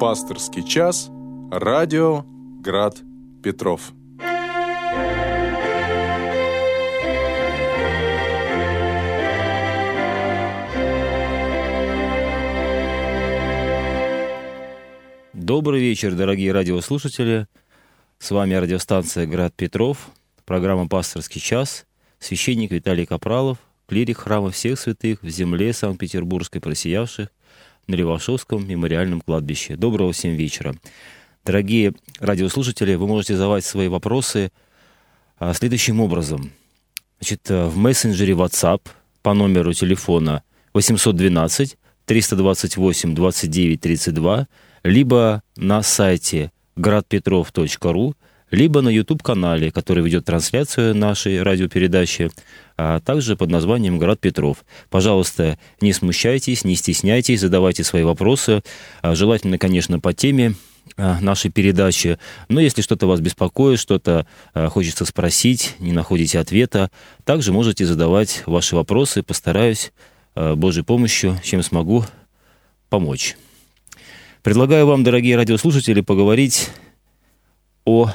Пасторский час. Радио Град Петров. Добрый вечер, дорогие радиослушатели. С вами радиостанция «Град Петров», программа «Пасторский час», священник Виталий Капралов, клирик храма всех святых в земле Санкт-Петербургской просиявших на Левашовском мемориальном кладбище. Доброго всем вечера. Дорогие радиослушатели, вы можете задавать свои вопросы а, следующим образом. Значит, э, в мессенджере WhatsApp по номеру телефона 812 328 29 32, либо на сайте gradpetrov.ru, либо на YouTube-канале, который ведет трансляцию нашей радиопередачи, а также под названием «Град Петров». Пожалуйста, не смущайтесь, не стесняйтесь, задавайте свои вопросы. А, желательно, конечно, по теме а, нашей передачи. Но если что-то вас беспокоит, что-то а, хочется спросить, не находите ответа, также можете задавать ваши вопросы. Постараюсь Божьей помощью, чем смогу, помочь. Предлагаю вам, дорогие радиослушатели, поговорить о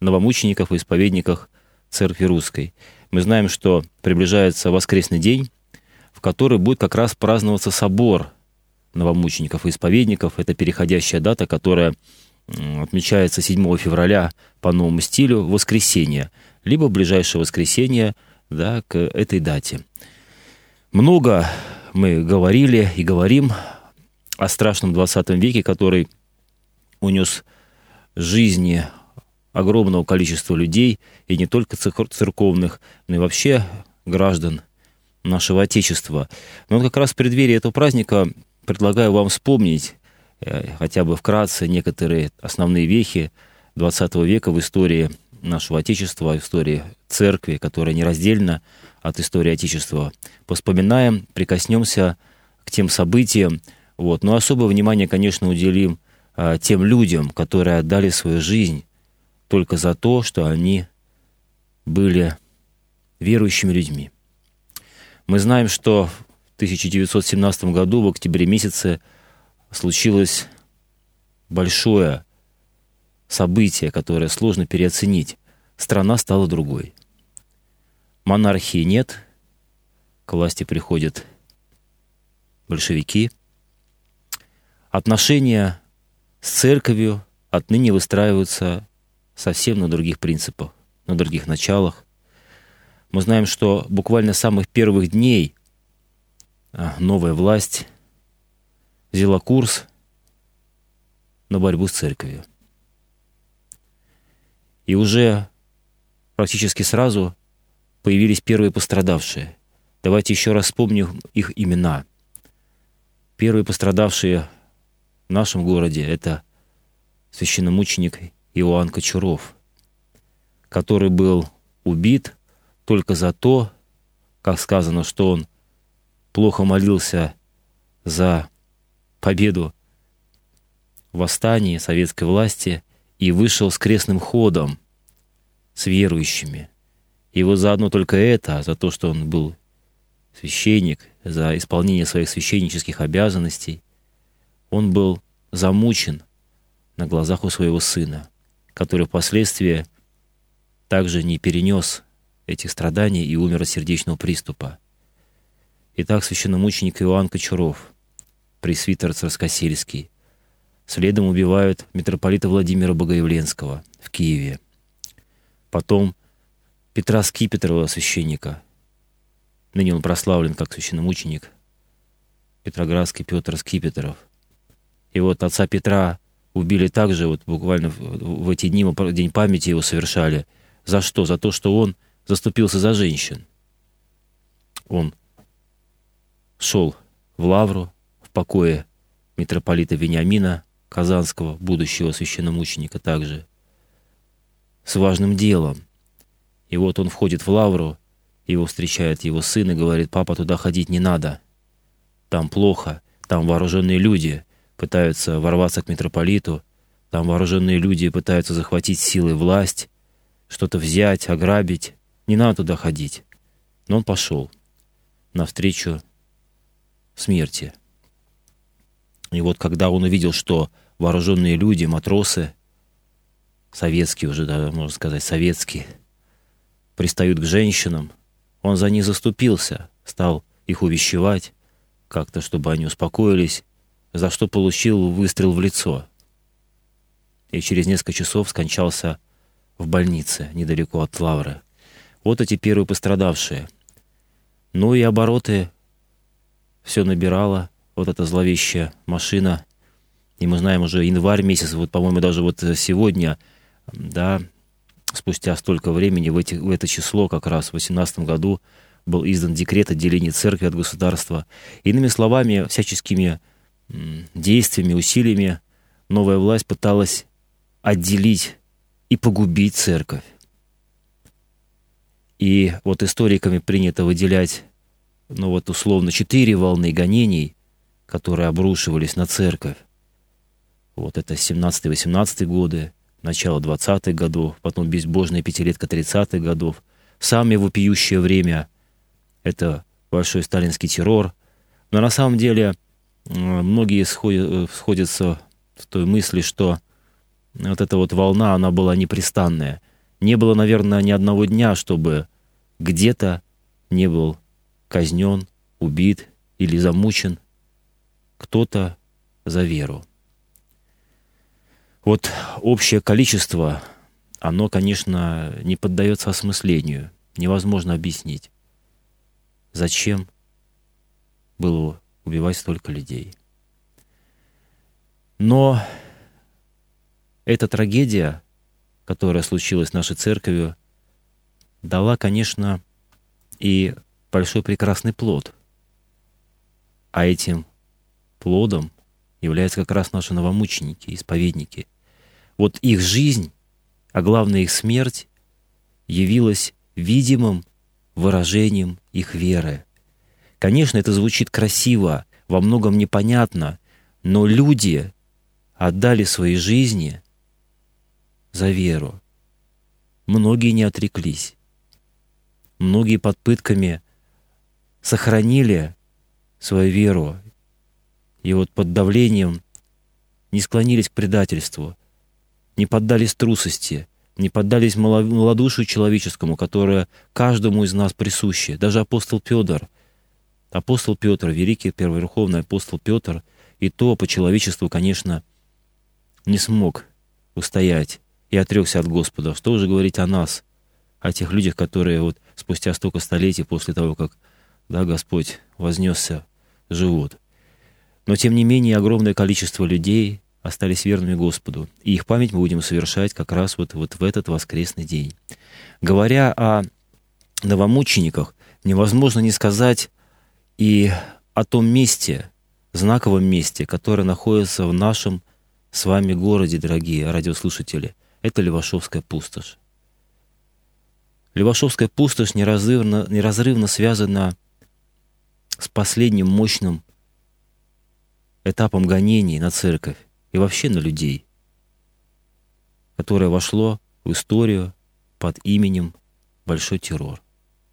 новомучениках и исповедниках Церкви Русской. Мы знаем, что приближается воскресный день, в который будет как раз праздноваться собор новомучеников и исповедников. Это переходящая дата, которая отмечается 7 февраля по новому стилю, воскресенье, либо ближайшее воскресенье да, к этой дате. Много мы говорили и говорим о страшном 20 веке, который унес жизни огромного количества людей, и не только церковных, но и вообще граждан нашего Отечества. Но как раз в преддверии этого праздника предлагаю вам вспомнить э, хотя бы вкратце некоторые основные вехи XX века в истории нашего Отечества, в истории церкви, которая нераздельна от истории Отечества. Поспоминаем, прикоснемся к тем событиям, вот. Но особое внимание, конечно, уделим а, тем людям, которые отдали свою жизнь только за то, что они были верующими людьми. Мы знаем, что в 1917 году, в октябре месяце, случилось большое событие, которое сложно переоценить. Страна стала другой. Монархии нет, к власти приходят большевики. Отношения с церковью отныне выстраиваются совсем на других принципах, на других началах. Мы знаем, что буквально с самых первых дней а, новая власть взяла курс на борьбу с церковью. И уже практически сразу появились первые пострадавшие. Давайте еще раз вспомним их имена. Первые пострадавшие в нашем городе — это священномученик Иоанн Кочуров, который был убит только за то, как сказано, что он плохо молился за победу в восстании советской власти и вышел с крестным ходом с верующими. И вот заодно только это, за то, что он был священник, за исполнение своих священнических обязанностей, он был замучен на глазах у своего сына который впоследствии также не перенес этих страданий и умер от сердечного приступа. Итак, священномученик Иоанн Кочуров, пресвитер Царскосельский, следом убивают митрополита Владимира Богоявленского в Киеве. Потом Петра Скипетрова, священника. Ныне он прославлен как священномученик Петроградский Петр Скипетров. И вот отца Петра убили также, вот буквально в, в эти дни, мы День памяти его совершали. За что? За то, что он заступился за женщин. Он шел в Лавру, в покое митрополита Вениамина Казанского, будущего священномученика также, с важным делом. И вот он входит в Лавру, его встречает его сын и говорит, папа, туда ходить не надо. Там плохо, там вооруженные люди, пытаются ворваться к митрополиту, там вооруженные люди пытаются захватить силой власть, что-то взять, ограбить. Не надо туда ходить. Но он пошел навстречу смерти. И вот когда он увидел, что вооруженные люди, матросы, советские уже, да, можно сказать, советские, пристают к женщинам, он за них заступился, стал их увещевать как-то, чтобы они успокоились, за что получил выстрел в лицо. И через несколько часов скончался в больнице недалеко от Лавры. Вот эти первые пострадавшие. Ну и обороты все набирало, вот эта зловещая машина. И мы знаем уже январь месяц, вот, по-моему, даже вот сегодня, да, спустя столько времени, в, эти, в это число как раз в 18 году был издан декрет о делении церкви от государства. Иными словами, всяческими действиями, усилиями новая власть пыталась отделить и погубить церковь. И вот историками принято выделять, ну вот условно, четыре волны гонений, которые обрушивались на церковь. Вот это 17-18 годы, начало 20-х годов, потом безбожная пятилетка 30-х годов. Самое вопиющее время — это большой сталинский террор. Но на самом деле многие сходят, сходятся в той мысли, что вот эта вот волна, она была непрестанная. Не было, наверное, ни одного дня, чтобы где-то не был казнен, убит или замучен кто-то за веру. Вот общее количество, оно, конечно, не поддается осмыслению, невозможно объяснить, зачем было убивать столько людей. Но эта трагедия, которая случилась с нашей церковью, дала, конечно, и большой прекрасный плод. А этим плодом являются как раз наши новомученики, исповедники. Вот их жизнь, а главное их смерть, явилась видимым выражением их веры. Конечно, это звучит красиво, во многом непонятно, но люди отдали свои жизни за веру. Многие не отреклись. Многие под пытками сохранили свою веру. И вот под давлением не склонились к предательству, не поддались трусости, не поддались малодушию человеческому, которое каждому из нас присуще. Даже апостол Петр, апостол Петр, великий первоверховный апостол Петр, и то по человечеству, конечно, не смог устоять и отрекся от Господа. Что уже говорить о нас, о тех людях, которые вот спустя столько столетий после того, как да, Господь вознесся, живут. Но, тем не менее, огромное количество людей остались верными Господу. И их память мы будем совершать как раз вот, вот в этот воскресный день. Говоря о новомучениках, невозможно не сказать и о том месте, знаковом месте, которое находится в нашем с вами городе, дорогие радиослушатели. Это Левашовская пустошь. Левашовская пустошь неразрывно, неразрывно связана с последним мощным этапом гонений на церковь и вообще на людей, которое вошло в историю под именем Большой террор,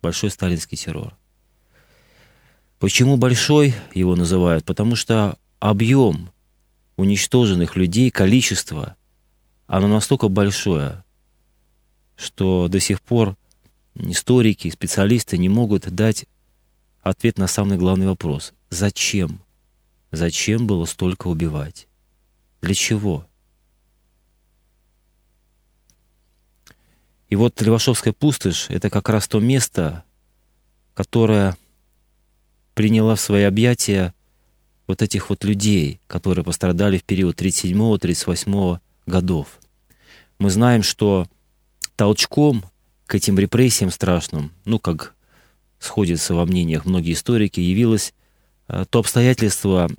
Большой сталинский террор. Почему большой его называют? Потому что объем уничтоженных людей, количество, оно настолько большое, что до сих пор историки, специалисты не могут дать ответ на самый главный вопрос. Зачем? Зачем было столько убивать? Для чего? И вот Левашовская пустошь — это как раз то место, которое приняла в свои объятия вот этих вот людей, которые пострадали в период 37-38 годов. Мы знаем, что толчком к этим репрессиям страшным, ну, как сходятся во мнениях многие историки, явилось э, то обстоятельство,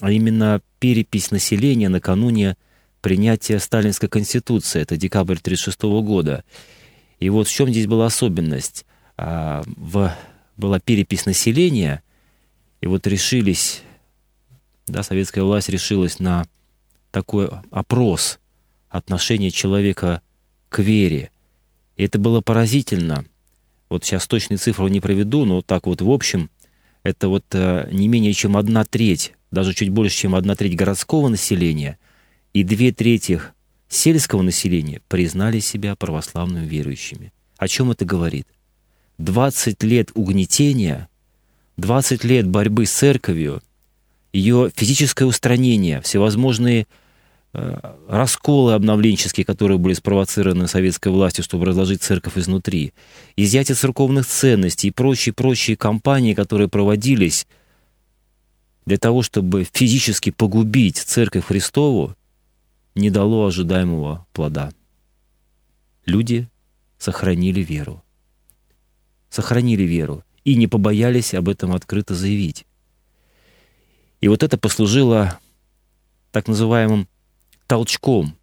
а именно перепись населения накануне принятия Сталинской Конституции, это декабрь 1936 года. И вот в чем здесь была особенность? А, в, была перепись населения, и вот решились, да, советская власть решилась на такой опрос отношения человека к вере. И это было поразительно. Вот сейчас точные цифры не проведу, но так вот в общем, это вот э, не менее чем одна треть, даже чуть больше, чем одна треть городского населения и две трети сельского населения признали себя православными верующими. О чем это говорит? 20 лет угнетения, 20 лет борьбы с церковью, ее физическое устранение, всевозможные э, расколы обновленческие, которые были спровоцированы советской властью, чтобы разложить церковь изнутри, изъятие церковных ценностей и прочие-прочие кампании, которые проводились для того, чтобы физически погубить церковь Христову, не дало ожидаемого плода. Люди сохранили веру. Сохранили веру и не побоялись об этом открыто заявить. И вот это послужило так называемым толчком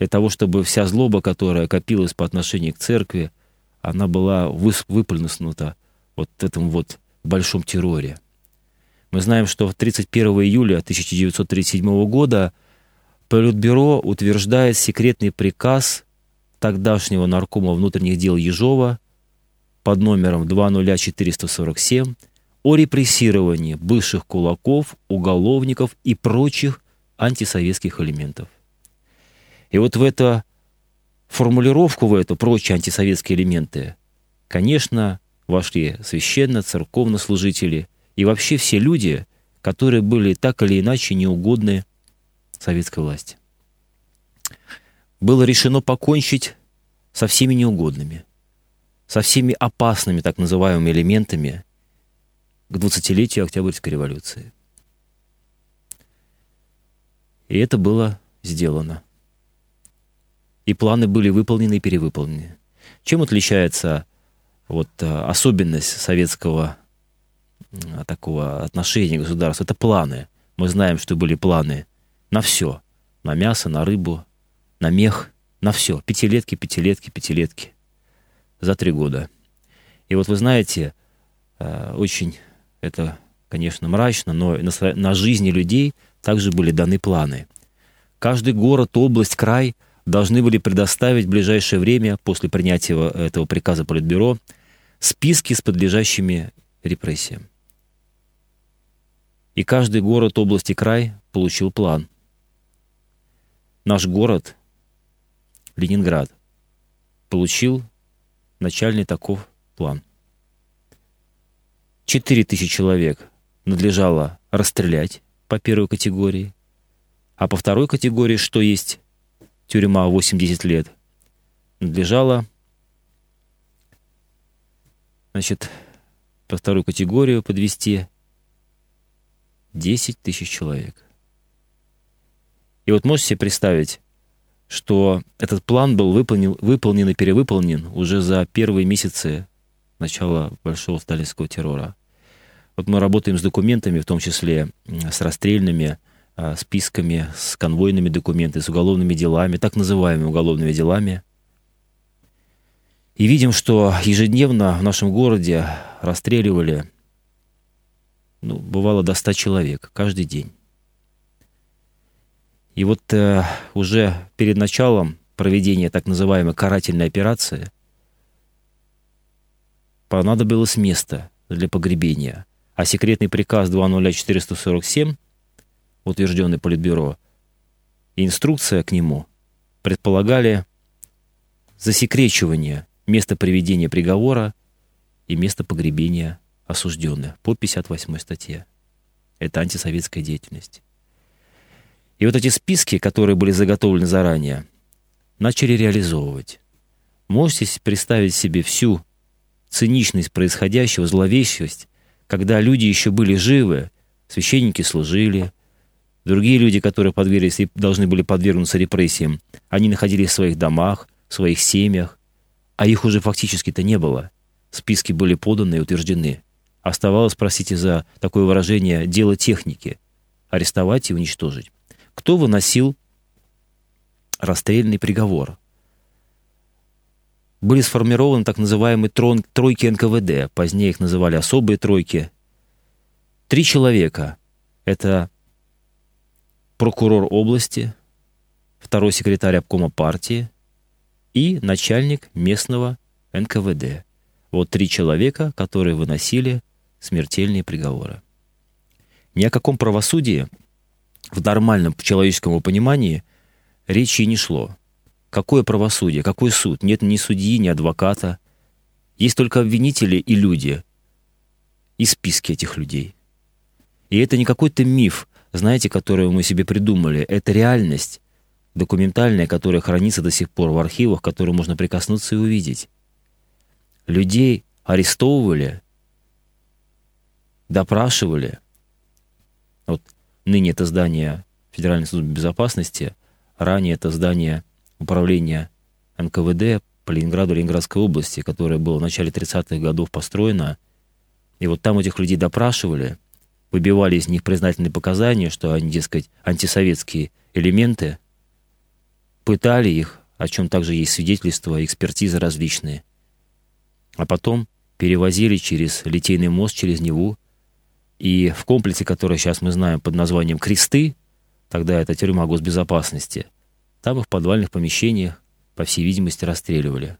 для того, чтобы вся злоба, которая копилась по отношению к церкви, она была выплеснута вот в этом вот большом терроре. Мы знаем, что 31 июля 1937 года Политбюро утверждает секретный приказ тогдашнего наркома внутренних дел Ежова под номером 20447 о репрессировании бывших кулаков, уголовников и прочих антисоветских элементов. И вот в эту формулировку, в эту прочие антисоветские элементы, конечно, вошли священно-церковнослужители и вообще все люди, которые были так или иначе неугодны советской власти. Было решено покончить со всеми неугодными, со всеми опасными так называемыми элементами к 20-летию Октябрьской революции. И это было сделано. И планы были выполнены и перевыполнены. Чем отличается вот а, особенность советского такого отношения государства? Это планы. Мы знаем, что были планы на все. На мясо, на рыбу, на мех, на все. Пятилетки, пятилетки, пятилетки. За три года. И вот вы знаете, э, очень это, конечно, мрачно, но на, на жизни людей также были даны планы. Каждый город, область, край должны были предоставить в ближайшее время, после принятия этого приказа Политбюро, списки с подлежащими репрессиям. И каждый город, область и край получил план наш город, Ленинград, получил начальный таков план. Четыре тысячи человек надлежало расстрелять по первой категории, а по второй категории, что есть тюрьма 80 лет, надлежало, значит, по второй категорию подвести 10 тысяч человек – и вот можете себе представить, что этот план был выполнен, выполнен и перевыполнен уже за первые месяцы начала большого сталинского террора. Вот мы работаем с документами, в том числе с расстрельными а, списками, с конвойными документами, с уголовными делами, так называемыми уголовными делами. И видим, что ежедневно в нашем городе расстреливали, ну, бывало до 100 человек каждый день. И вот э, уже перед началом проведения так называемой карательной операции понадобилось место для погребения. А секретный приказ 20447, утвержденный Политбюро, и инструкция к нему предполагали засекречивание места приведения приговора и места погребения осужденных по 58 статье. Это антисоветская деятельность. И вот эти списки, которые были заготовлены заранее, начали реализовывать. Можете представить себе всю циничность происходящего, зловещесть, когда люди еще были живы, священники служили, другие люди, которые подверглись и должны были подвергнуться репрессиям, они находились в своих домах, в своих семьях, а их уже фактически-то не было. Списки были поданы и утверждены. Оставалось, простите за такое выражение, дело техники – арестовать и уничтожить кто выносил расстрельный приговор. Были сформированы так называемые трон, тройки НКВД, позднее их называли особые тройки. Три человека – это прокурор области, второй секретарь обкома партии и начальник местного НКВД. Вот три человека, которые выносили смертельные приговоры. Ни о каком правосудии в нормальном человеческом понимании речи не шло. Какое правосудие, какой суд? Нет ни судьи, ни адвоката. Есть только обвинители и люди, и списки этих людей. И это не какой-то миф, знаете, который мы себе придумали. Это реальность документальная, которая хранится до сих пор в архивах, к которой можно прикоснуться и увидеть. Людей арестовывали, допрашивали. Вот ныне это здание Федеральной службы безопасности, ранее это здание управления НКВД по Ленинграду, Ленинградской области, которое было в начале 30-х годов построено. И вот там этих людей допрашивали, выбивали из них признательные показания, что они, дескать, антисоветские элементы, пытали их, о чем также есть свидетельства, экспертизы различные. А потом перевозили через Литейный мост, через Неву, и в комплексе, который сейчас мы знаем под названием «Кресты», тогда это тюрьма госбезопасности, там их в подвальных помещениях, по всей видимости, расстреливали.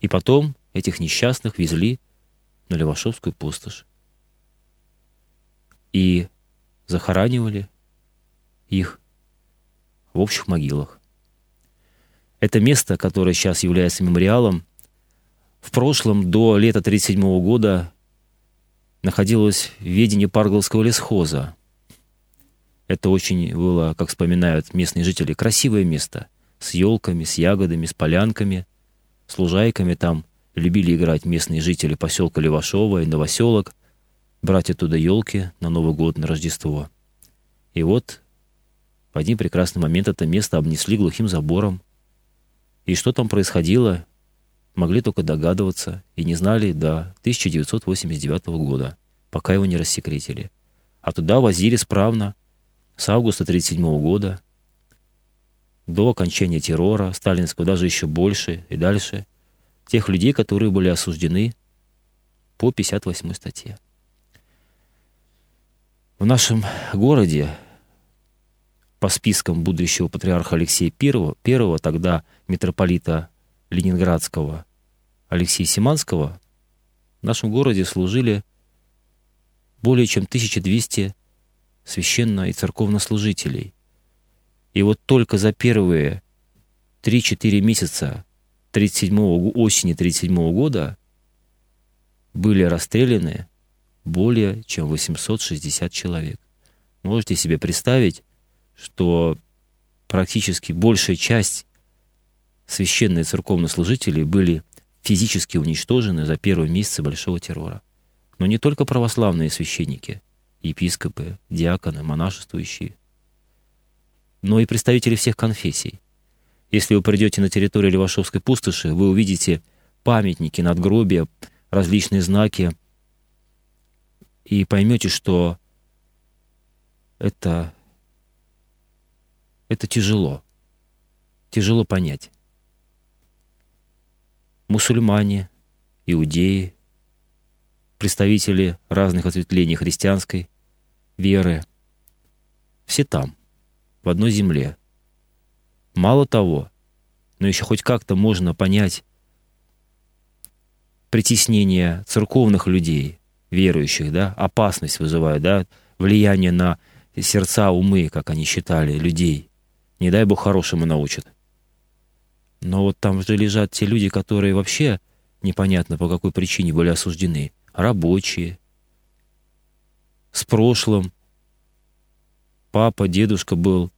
И потом этих несчастных везли на Левашовскую пустошь и захоранивали их в общих могилах. Это место, которое сейчас является мемориалом, в прошлом, до лета 1937 года, находилось в ведении Паргловского лесхоза. Это очень было, как вспоминают местные жители, красивое место. С елками, с ягодами, с полянками, с лужайками там любили играть местные жители поселка Левашова и Новоселок – брать оттуда елки на Новый год, на Рождество. И вот в один прекрасный момент это место обнесли глухим забором. И что там происходило, могли только догадываться и не знали до 1989 года, пока его не рассекретили. А туда возили справно с августа 1937 года до окончания террора сталинского, даже еще больше и дальше, тех людей, которые были осуждены по 58 статье. В нашем городе по спискам будущего патриарха Алексея I, первого тогда митрополита Ленинградского Алексея Симанского, в нашем городе служили более чем 1200 священно- и церковнослужителей. И вот только за первые 3-4 месяца 37 осени 1937 года были расстреляны более чем 860 человек. Можете себе представить, что практически большая часть священных церковнослужителей были физически уничтожены за первые месяцы Большого террора. Но не только православные священники, епископы, диаконы, монашествующие, но и представители всех конфессий. Если вы придете на территорию Левашовской пустоши, вы увидите памятники, надгробия, различные знаки и поймете, что это, это тяжело. Тяжело понять. Мусульмане, иудеи, представители разных ответвлений христианской веры, все там, в одной земле. Мало того, но еще хоть как-то можно понять притеснение церковных людей – верующих, да, опасность вызывают, да, влияние на сердца, умы, как они считали, людей. Не дай Бог хорошему научат. Но вот там же лежат те люди, которые вообще непонятно по какой причине были осуждены. Рабочие, с прошлым. Папа, дедушка был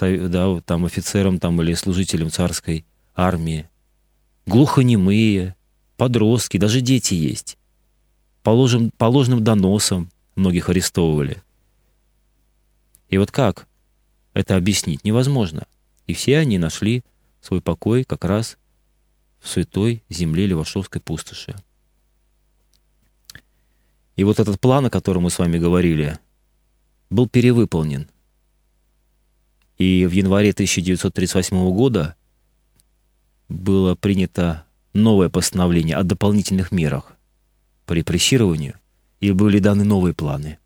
да, там офицером там, или служителем царской армии. Глухонемые, подростки, даже дети есть по, ложным, по ложным доносам многих арестовывали. И вот как это объяснить невозможно. И все они нашли свой покой как раз в святой земле Левашовской пустоши. И вот этот план, о котором мы с вами говорили, был перевыполнен. И в январе 1938 года было принято новое постановление о дополнительных мерах по репрессированию, и были даны новые планы.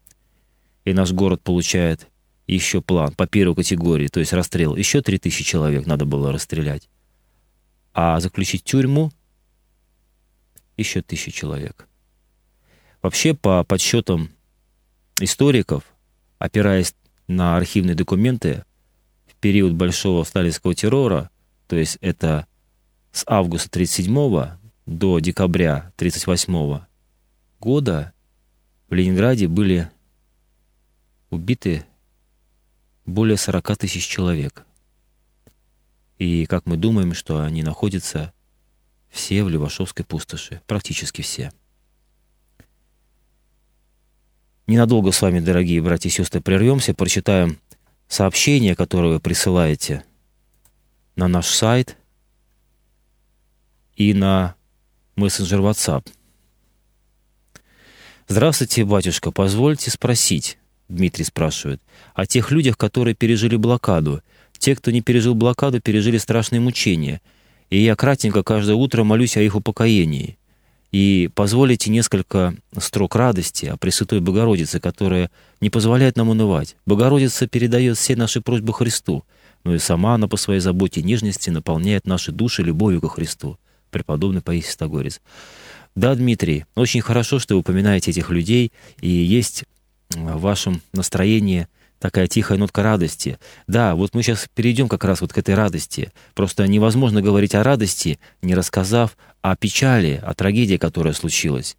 И наш город получает еще план по первой категории, то есть расстрел. Еще 3000 человек надо было расстрелять. А заключить тюрьму еще тысячу человек. Вообще, по подсчетам историков, опираясь на архивные документы, в период большого сталинского террора, то есть это с августа 1937 до декабря 1938 года, в Ленинграде были убиты более 40 тысяч человек. И как мы думаем, что они находятся все в Левашовской пустоши, практически все. Ненадолго с вами, дорогие братья и сестры, прервемся, прочитаем сообщение, которое вы присылаете на наш сайт и на мессенджер WhatsApp. Здравствуйте, батюшка, позвольте спросить, Дмитрий спрашивает, о тех людях, которые пережили блокаду. Те, кто не пережил блокаду, пережили страшные мучения. И я кратенько каждое утро молюсь о их упокоении. И позволите несколько строк радости о Пресвятой Богородице, которая не позволяет нам унывать. Богородица передает все наши просьбы Христу, но и сама она по своей заботе и нежности наполняет наши души любовью ко Христу. Преподобный Паисий Стагорец. Да, Дмитрий, очень хорошо, что вы упоминаете этих людей, и есть в вашем настроении такая тихая нотка радости. Да, вот мы сейчас перейдем как раз вот к этой радости. Просто невозможно говорить о радости, не рассказав о печали, о трагедии, которая случилась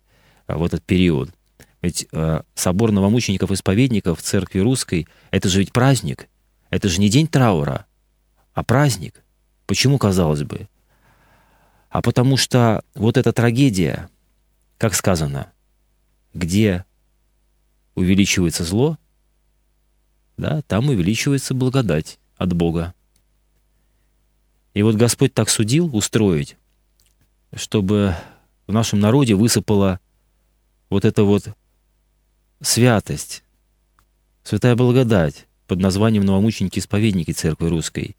а, в этот период. Ведь э, собор новомучеников-исповедников в церкви русской — это же ведь праздник. Это же не день траура, а праздник. Почему, казалось бы? А потому что вот эта трагедия, как сказано, где увеличивается зло, да, там увеличивается благодать от Бога. И вот Господь так судил устроить, чтобы в нашем народе высыпала вот эта вот святость, святая благодать под названием новомученики-исповедники Церкви Русской.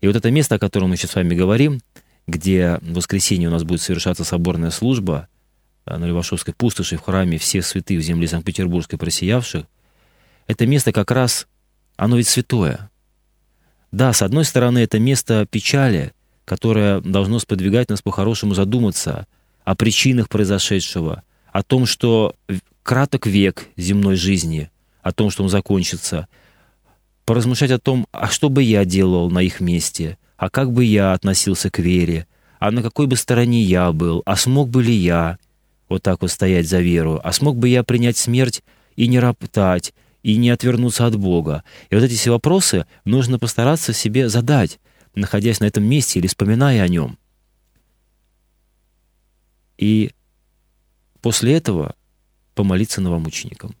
И вот это место, о котором мы сейчас с вами говорим, где в воскресенье у нас будет совершаться соборная служба на Левашовской пустоши в храме всех святых в земле Санкт-Петербургской просиявших, это место как раз, оно ведь святое. Да, с одной стороны, это место печали, которое должно сподвигать нас по-хорошему задуматься о причинах произошедшего, о том, что краток век земной жизни, о том, что он закончится, поразмышлять о том, а что бы я делал на их месте, а как бы я относился к вере, а на какой бы стороне я был, а смог бы ли я вот так вот стоять за веру, а смог бы я принять смерть и не роптать, и не отвернуться от Бога. И вот эти все вопросы нужно постараться себе задать, находясь на этом месте или вспоминая о нем. И после этого помолиться новомученикам.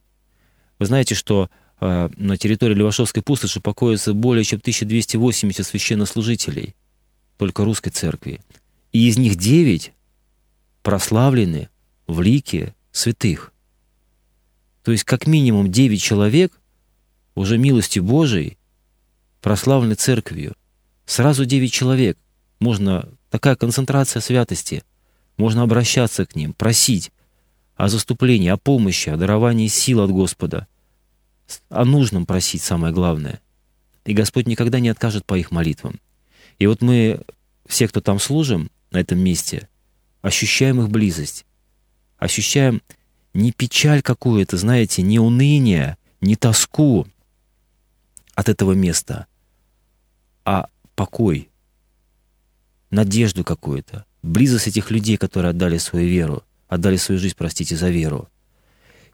Вы знаете, что э, на территории Левашовской пустоши покоится более чем 1280 священнослужителей только русской церкви. И из них 9 прославлены в лике святых. То есть как минимум 9 человек уже милостью Божией прославлены церковью. Сразу 9 человек. Можно, такая концентрация святости. Можно обращаться к ним, просить о заступлении, о помощи, о даровании сил от Господа. О нужном просить самое главное. И Господь никогда не откажет по их молитвам. И вот мы, все, кто там служим, на этом месте, ощущаем их близость, ощущаем не печаль какую-то, знаете, не уныние, не тоску от этого места, а покой, надежду какую-то, близость этих людей, которые отдали свою веру, отдали свою жизнь, простите, за веру.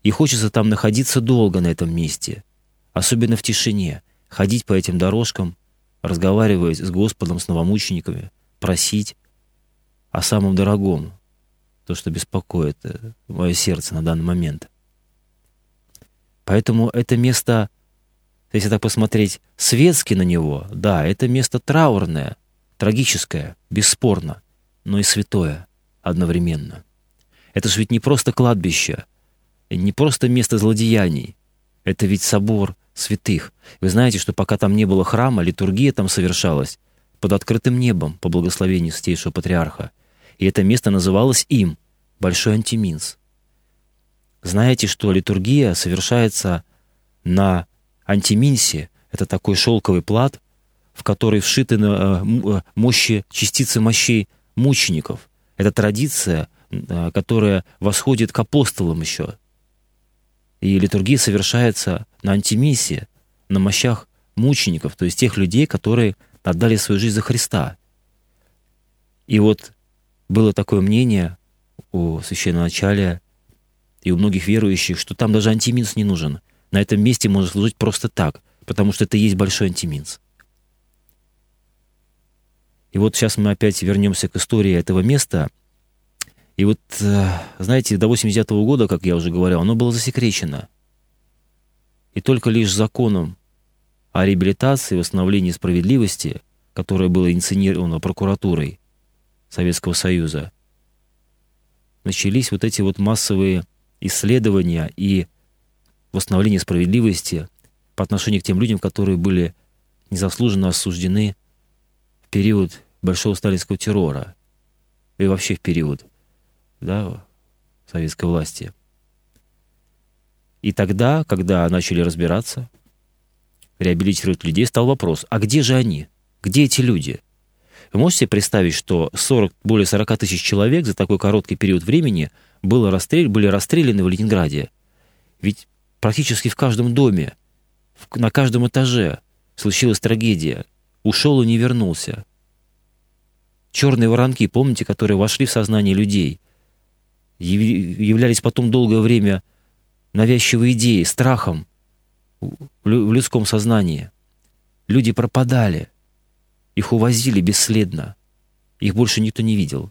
И хочется там находиться долго на этом месте, особенно в тишине, ходить по этим дорожкам, разговаривать с Господом, с новомучениками, просить о самом дорогом, то, что беспокоит э, мое сердце на данный момент. Поэтому это место, если так посмотреть светски на него, да, это место траурное, трагическое, бесспорно, но и святое одновременно. Это же ведь не просто кладбище, не просто место злодеяний, это ведь собор святых. Вы знаете, что пока там не было храма, литургия там совершалась под открытым небом по благословению Святейшего Патриарха – и это место называлось им Большой Антиминс. Знаете, что литургия совершается на антиминсе, это такой шелковый плат, в который вшиты э, э, мощи, частицы мощей мучеников. Эта традиция э, которая восходит к апостолам еще. И литургия совершается на антиминсе, на мощах мучеников, то есть тех людей, которые отдали свою жизнь за Христа. И вот было такое мнение у священноначалия и у многих верующих, что там даже антиминс не нужен. На этом месте можно служить просто так, потому что это и есть большой антиминс. И вот сейчас мы опять вернемся к истории этого места. И вот, э, знаете, до 89 -го года, как я уже говорил, оно было засекречено. И только лишь законом о реабилитации, восстановлении справедливости, которое было инициировано прокуратурой Советского Союза, начались вот эти вот массовые исследования и восстановление справедливости по отношению к тем людям, которые были незаслуженно осуждены в период большого сталинского террора и вообще в период да, советской власти. И тогда, когда начали разбираться, реабилитировать людей, стал вопрос, а где же они? Где эти люди? Вы можете представить, что 40, более 40 тысяч человек за такой короткий период времени было расстрел, были расстреляны в Ленинграде? Ведь практически в каждом доме, на каждом этаже случилась трагедия. Ушел и не вернулся. Черные воронки, помните, которые вошли в сознание людей, являлись потом долгое время навязчивой идеей, страхом, в людском сознании. Люди пропадали, их увозили бесследно, их больше никто не видел.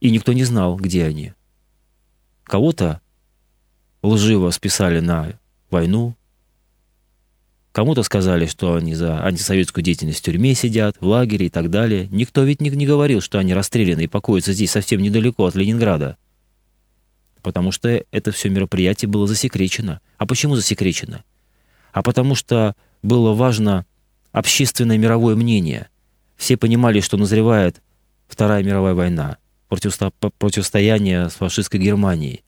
И никто не знал, где они. Кого-то лживо списали на войну, Кому-то сказали, что они за антисоветскую деятельность в тюрьме сидят, в лагере и так далее. Никто ведь не, не говорил, что они расстреляны и покоятся здесь совсем недалеко от Ленинграда потому что это все мероприятие было засекречено. А почему засекречено? А потому что было важно общественное мировое мнение. Все понимали, что назревает Вторая мировая война, противостояние с фашистской Германией.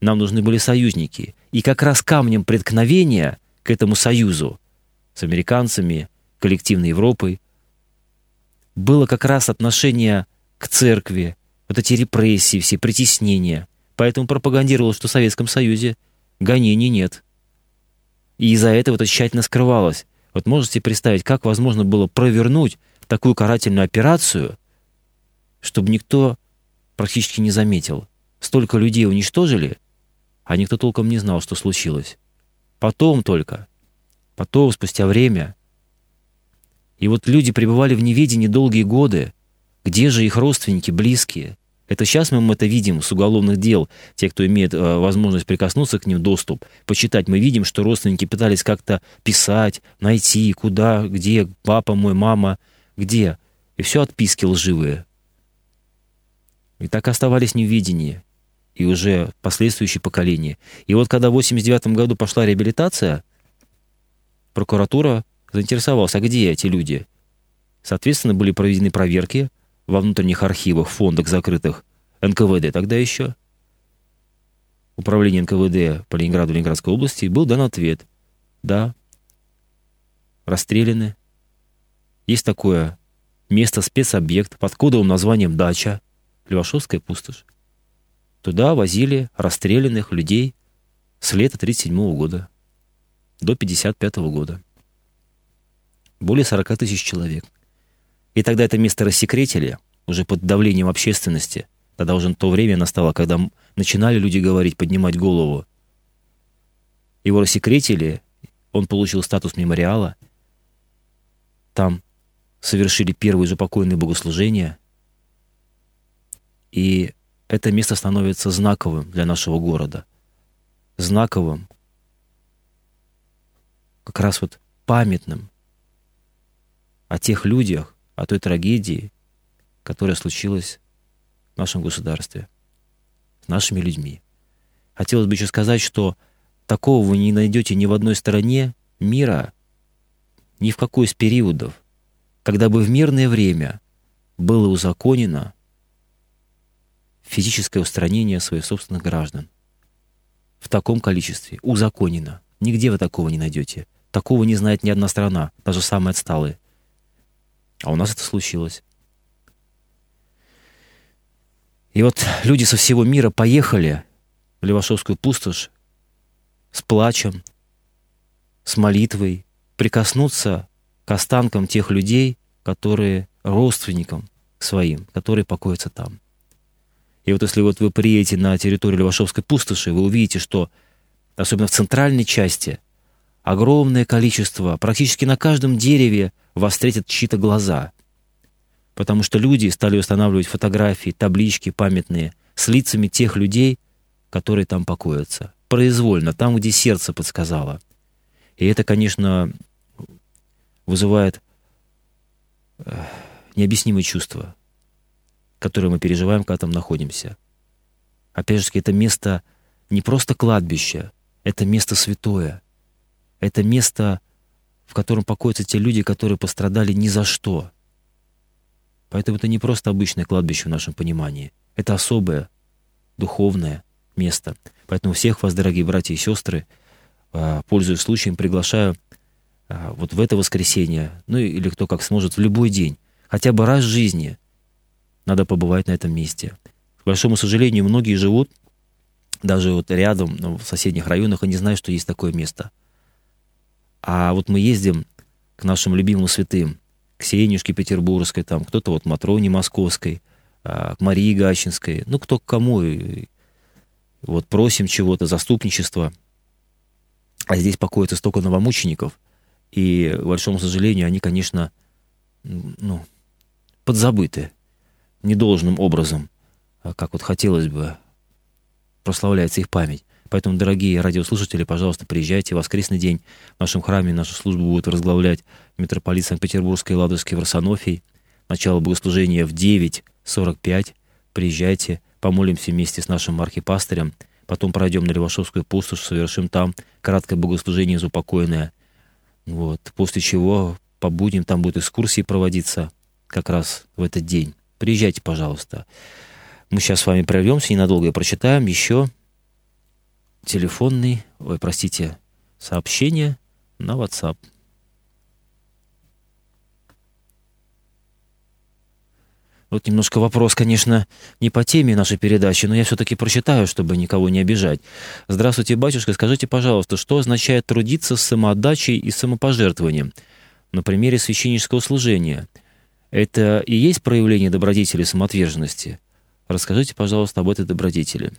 Нам нужны были союзники. И как раз камнем преткновения к этому союзу с американцами, коллективной Европой, было как раз отношение к церкви, вот эти репрессии, все притеснения – Поэтому пропагандировал, что в Советском Союзе гонений нет. И из-за этого это тщательно скрывалось. Вот можете представить, как возможно было провернуть такую карательную операцию, чтобы никто практически не заметил. Столько людей уничтожили, а никто толком не знал, что случилось. Потом только, потом, спустя время. И вот люди пребывали в неведении долгие годы. Где же их родственники, близкие? Это сейчас мы это видим с уголовных дел. Те, кто имеет э, возможность прикоснуться к ним, доступ, почитать, мы видим, что родственники пытались как-то писать, найти, куда, где, папа мой, мама, где. И все отписки лживые. И так оставались в невидении. И уже последующие поколения. И вот когда в 89 году пошла реабилитация, прокуратура заинтересовалась, а где эти люди? Соответственно, были проведены проверки – во внутренних архивах, фондах закрытых НКВД тогда еще, управление НКВД по Ленинграду Ленинградской области, был дан ответ. Да, расстреляны. Есть такое место, спецобъект под кодовым названием «Дача», Левашовская пустошь. Туда возили расстрелянных людей с лета 1937 года до 1955 года. Более 40 тысяч человек. И тогда это место рассекретили, уже под давлением общественности. Тогда уже то время настало, когда начинали люди говорить, поднимать голову. Его рассекретили, он получил статус мемориала. Там совершили первые же покойные богослужения. И это место становится знаковым для нашего города. Знаковым, как раз вот памятным о тех людях, о той трагедии, которая случилась в нашем государстве, с нашими людьми. Хотелось бы еще сказать, что такого вы не найдете ни в одной стране мира, ни в какой из периодов, когда бы в мирное время было узаконено физическое устранение своих собственных граждан. В таком количестве. Узаконено. Нигде вы такого не найдете. Такого не знает ни одна страна, даже самые отсталые. А у нас это случилось. И вот люди со всего мира поехали в Левашовскую пустошь с плачем, с молитвой, прикоснуться к останкам тех людей, которые родственникам своим, которые покоятся там. И вот если вот вы приедете на территорию Левашовской пустоши, вы увидите, что особенно в центральной части огромное количество, практически на каждом дереве вас встретят чьи-то глаза. Потому что люди стали устанавливать фотографии, таблички памятные с лицами тех людей, которые там покоятся. Произвольно, там, где сердце подсказало. И это, конечно, вызывает э, необъяснимые чувства, которые мы переживаем, когда там находимся. Опять же, это место не просто кладбище, это место святое. Это место, в котором покоятся те люди, которые пострадали ни за что. Поэтому это не просто обычное кладбище в нашем понимании. Это особое, духовное место. Поэтому всех вас, дорогие братья и сестры, а, пользуясь случаем, приглашаю а, вот в это воскресенье, ну или кто как сможет, в любой день, хотя бы раз в жизни надо побывать на этом месте. К большому сожалению, многие живут даже вот рядом, ну, в соседних районах, и не знают, что есть такое место. А вот мы ездим к нашим любимым святым, к Сенюшке Петербургской, там кто-то вот Матроне Московской, а, к Марии Гачинской, ну кто к кому, вот просим чего-то, заступничества. А здесь покоится столько новомучеников, и, к большому сожалению, они, конечно, ну, подзабыты недолжным образом, а как вот хотелось бы прославляется их память. Поэтому, дорогие радиослушатели, пожалуйста, приезжайте в воскресный день. В нашем храме нашу службу будет возглавлять митрополит Санкт-Петербургской и Ладожский Варсонофий. Начало богослужения в 9.45. Приезжайте, помолимся вместе с нашим архипастырем. Потом пройдем на Левашовскую пустошь, совершим там краткое богослужение заупокойное. Вот. После чего побудем, там будут экскурсии проводиться как раз в этот день. Приезжайте, пожалуйста. Мы сейчас с вами прервемся ненадолго и прочитаем еще телефонный, ой, простите, сообщение на WhatsApp. Вот немножко вопрос, конечно, не по теме нашей передачи, но я все-таки прочитаю, чтобы никого не обижать. Здравствуйте, батюшка, скажите, пожалуйста, что означает трудиться с самоотдачей и самопожертвованием на примере священнического служения? Это и есть проявление добродетели самоотверженности? Расскажите, пожалуйста, об этой добродетели.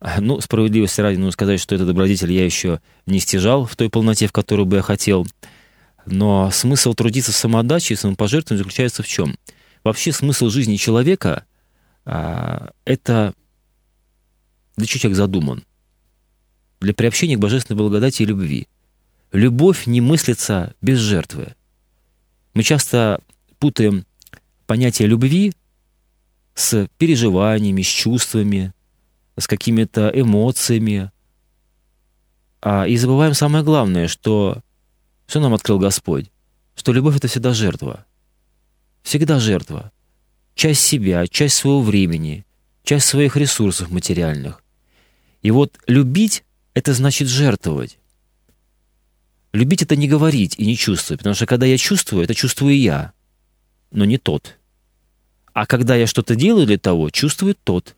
Ну, справедливости ради нужно сказать, что эта добродетель я еще не стяжал в той полноте, в которую бы я хотел. Но смысл трудиться в самоотдаче и самопожертвовании заключается в чем? Вообще смысл жизни человека а, — это для чего человек задуман? Для приобщения к божественной благодати и любви. Любовь не мыслится без жертвы. Мы часто путаем понятие любви с переживаниями, с чувствами, с какими-то эмоциями. А, и забываем самое главное, что что нам открыл Господь? Что любовь — это всегда жертва. Всегда жертва. Часть себя, часть своего времени, часть своих ресурсов материальных. И вот любить — это значит жертвовать. Любить — это не говорить и не чувствовать, потому что когда я чувствую, это чувствую я, но не тот — а когда я что-то делаю для того, чувствует тот.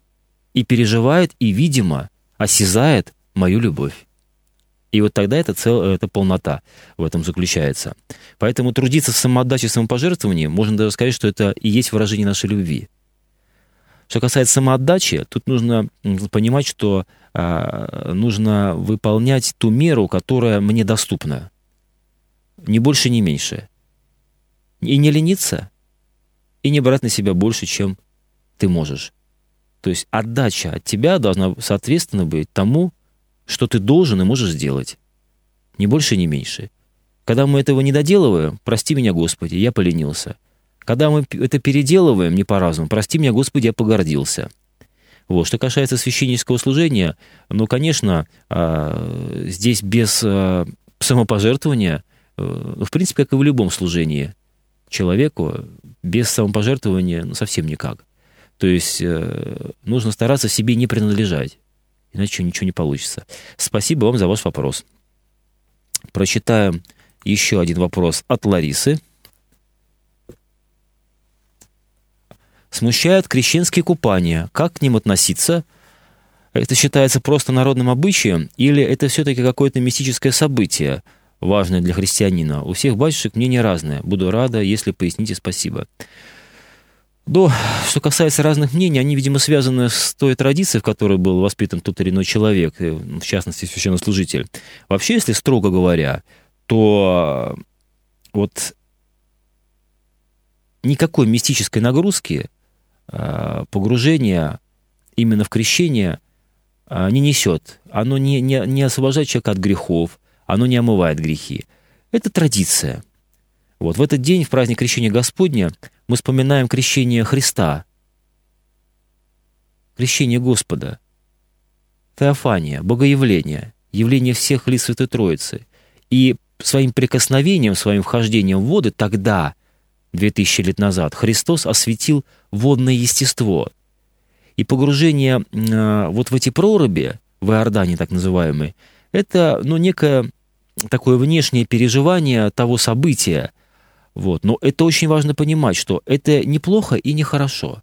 И переживает, и, видимо, осязает мою любовь. И вот тогда это, цел, это полнота в этом заключается. Поэтому трудиться в самоотдаче и самопожертвовании, можно даже сказать, что это и есть выражение нашей любви. Что касается самоотдачи, тут нужно понимать, что э, нужно выполнять ту меру, которая мне доступна. Ни больше, ни меньше. И не лениться, и не брать на себя больше, чем ты можешь. То есть отдача от тебя должна соответственно быть тому, что ты должен и можешь сделать. Ни больше, ни меньше. Когда мы этого не доделываем, прости меня, Господи, я поленился. Когда мы это переделываем не по-разному, прости меня, Господи, я погордился. Вот. Что касается священнического служения, ну, конечно, а, здесь без а, самопожертвования, э, в принципе, как и в любом служении, человеку без самопожертвования ну, совсем никак. То есть э, нужно стараться себе не принадлежать, иначе ничего не получится. Спасибо вам за ваш вопрос. Прочитаем еще один вопрос от Ларисы. смущают крещенские купания. Как к ним относиться? Это считается просто народным обычаем или это все-таки какое-то мистическое событие, важное для христианина? У всех батюшек мнение разное. Буду рада, если поясните, спасибо. Но, что касается разных мнений, они, видимо, связаны с той традицией, в которой был воспитан тот или иной человек, э, в частности, священнослужитель. Вообще, если строго говоря, то вот никакой мистической нагрузки, а, погружения именно в крещение не несет. Оно не, не, не освобождает человека от грехов, оно не омывает грехи. Это традиция. Вот в этот день, в праздник Крещения Господня, мы вспоминаем крещение Христа, крещение Господа, Теофания, Богоявление, явление всех лиц Святой Троицы. И своим прикосновением, своим вхождением в воды тогда, 2000 лет назад, Христос осветил водное естество. И погружение э, вот в эти проруби, в Иордане так называемые, это ну, некое такое внешнее переживание того события. Вот. Но это очень важно понимать, что это неплохо и нехорошо.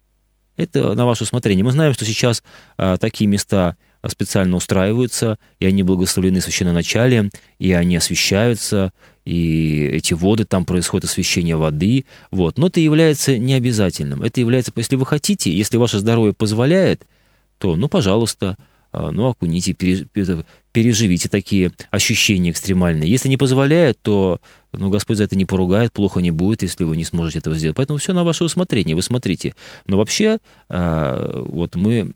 Это на ваше усмотрение. Мы знаем, что сейчас а, такие места специально устраиваются, и они благословлены священноначалием, и они освещаются, и эти воды, там происходит освещение воды, вот. Но это является необязательным. Это является, если вы хотите, если ваше здоровье позволяет, то, ну, пожалуйста, а, ну, окуните, переживите такие ощущения экстремальные. Если не позволяет, то ну, Господь за это не поругает, плохо не будет, если вы не сможете этого сделать. Поэтому все на ваше усмотрение, вы смотрите. Но вообще, а, вот мы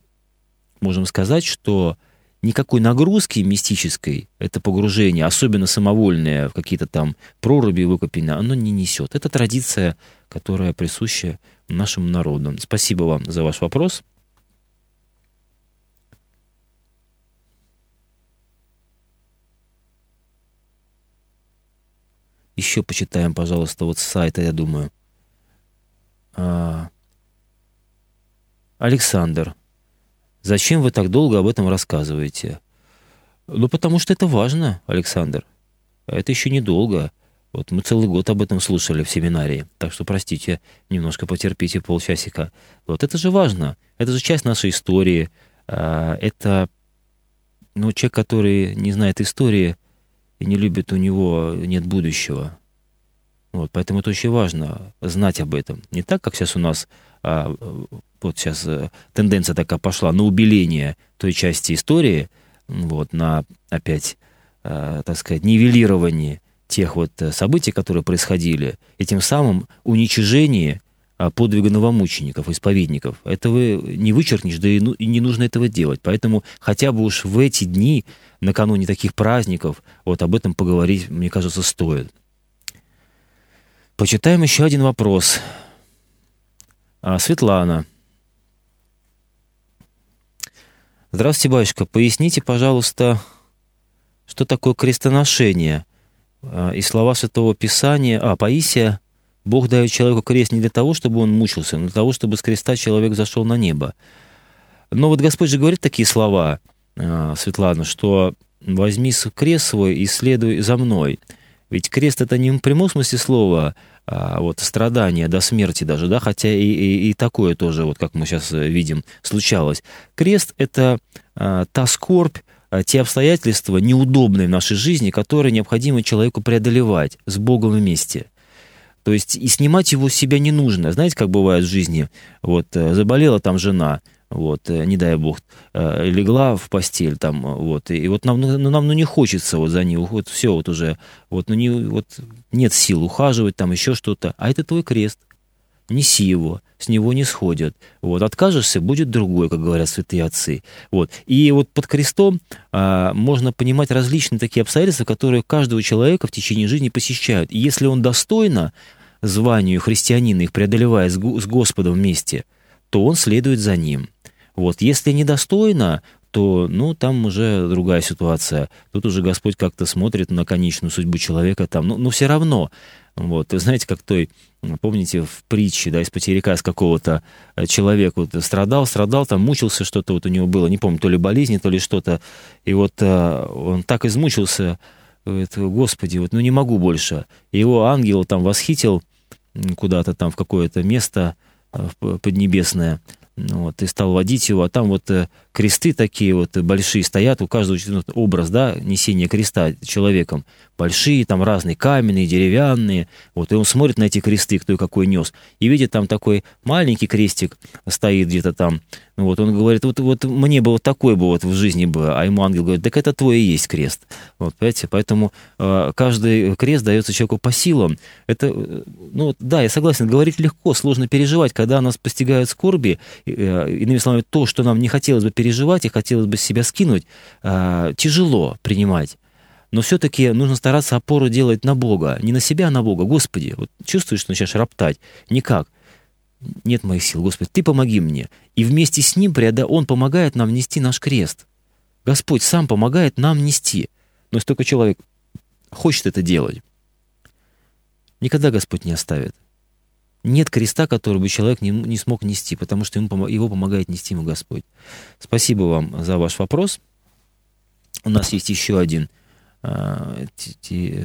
можем сказать, что никакой нагрузки мистической это погружение, особенно самовольное в какие-то там проруби выкопины, оно не несет. Это традиция, которая присуща нашему народу. Спасибо вам за ваш вопрос. Еще почитаем, пожалуйста, вот с сайта, я думаю. А... Александр Зачем вы так долго об этом рассказываете? Ну, потому что это важно, Александр. А это еще недолго. Вот мы целый год об этом слушали в семинарии. Так что, простите, немножко потерпите полчасика. Вот это же важно. Это же часть нашей истории. А, это ну, человек, который не знает истории и не любит, у него нет будущего. Вот, поэтому это очень важно знать об этом. Не так, как сейчас у нас а, вот сейчас э, тенденция такая пошла на убеление той части истории, вот, на опять, э, так сказать, нивелирование тех вот э, событий, которые происходили, и тем самым уничижение а, подвига новомучеников, исповедников. Этого не вычеркнешь, да и, ну, и не нужно этого делать. Поэтому хотя бы уж в эти дни, накануне таких праздников, вот об этом поговорить, мне кажется, стоит. Почитаем еще один вопрос. А, Светлана Здравствуйте, батюшка. Поясните, пожалуйста, что такое крестоношение? А, и слова Святого Писания, а, Паисия, Бог дает человеку крест не для того, чтобы он мучился, но для того, чтобы с креста человек зашел на небо. Но вот Господь же говорит такие слова, а, Светлана, что возьми крест свой и следуй за мной. Ведь крест это не в прямом смысле слова, а, вот, страдания до смерти даже, да, хотя и, и, и такое тоже, вот как мы сейчас э, видим, случалось. Крест — это а, та скорбь, а, те обстоятельства неудобные в нашей жизни, которые необходимо человеку преодолевать с Богом вместе. То есть и снимать его с себя не нужно. Знаете, как бывает в жизни? Вот э, заболела там жена, вот, э, не дай бог, э, легла в постель там, вот, и вот нам, ну, нам, ну, не хочется вот за ней, вот, все, вот уже, вот, ну, не, вот, нет сил ухаживать, там, еще что-то, а это твой крест, неси его, с него не сходят, вот, откажешься, будет другой, как говорят святые отцы, вот, и вот под крестом а, можно понимать различные такие обстоятельства, которые каждого человека в течение жизни посещают, и если он достойно званию христианина их преодолевая с, с Господом вместе, то он следует за ним. Вот. Если недостойно, то, ну, там уже другая ситуация. Тут уже Господь как-то смотрит на конечную судьбу человека там. Ну, но все равно, вот, вы знаете, как той, помните, в притче, да, из потеряка с какого-то э, человека вот, страдал, страдал, там мучился, что-то вот у него было, не помню, то ли болезни, то ли что-то, и вот а, он так измучился, говорит, Господи, вот, ну не могу больше. Его ангел там восхитил куда-то там в какое-то место, в Поднебесное, вот, и стал водить его, а там вот э, кресты такие вот большие стоят, у каждого образ, да, несения креста человеком, большие, там разные, каменные, деревянные, вот, и он смотрит на эти кресты, кто и какой нес, и видит там такой маленький крестик стоит где-то там, вот, он говорит, вот, вот мне бы вот такой бы вот в жизни бы, а ему ангел говорит, так это твой и есть крест, вот, понимаете, поэтому э, каждый крест дается человеку по силам, это, ну, да, я согласен, говорить легко, сложно переживать, когда нас постигают скорби, э, иными словами, то, что нам не хотелось бы переживать и хотелось бы себя скинуть, э, тяжело принимать. Но все-таки нужно стараться опору делать на Бога. Не на себя, а на Бога. Господи, вот чувствуешь, что начинаешь роптать? Никак. Нет моих сил. Господи, Ты помоги мне. И вместе с Ним, преодо... Он помогает нам нести наш крест. Господь сам помогает нам нести. Но если только человек хочет это делать, никогда Господь не оставит. Нет креста, который бы человек не, не смог нести, потому что ему, его помогает нести ему Господь. Спасибо вам за ваш вопрос. У нас есть еще один – а,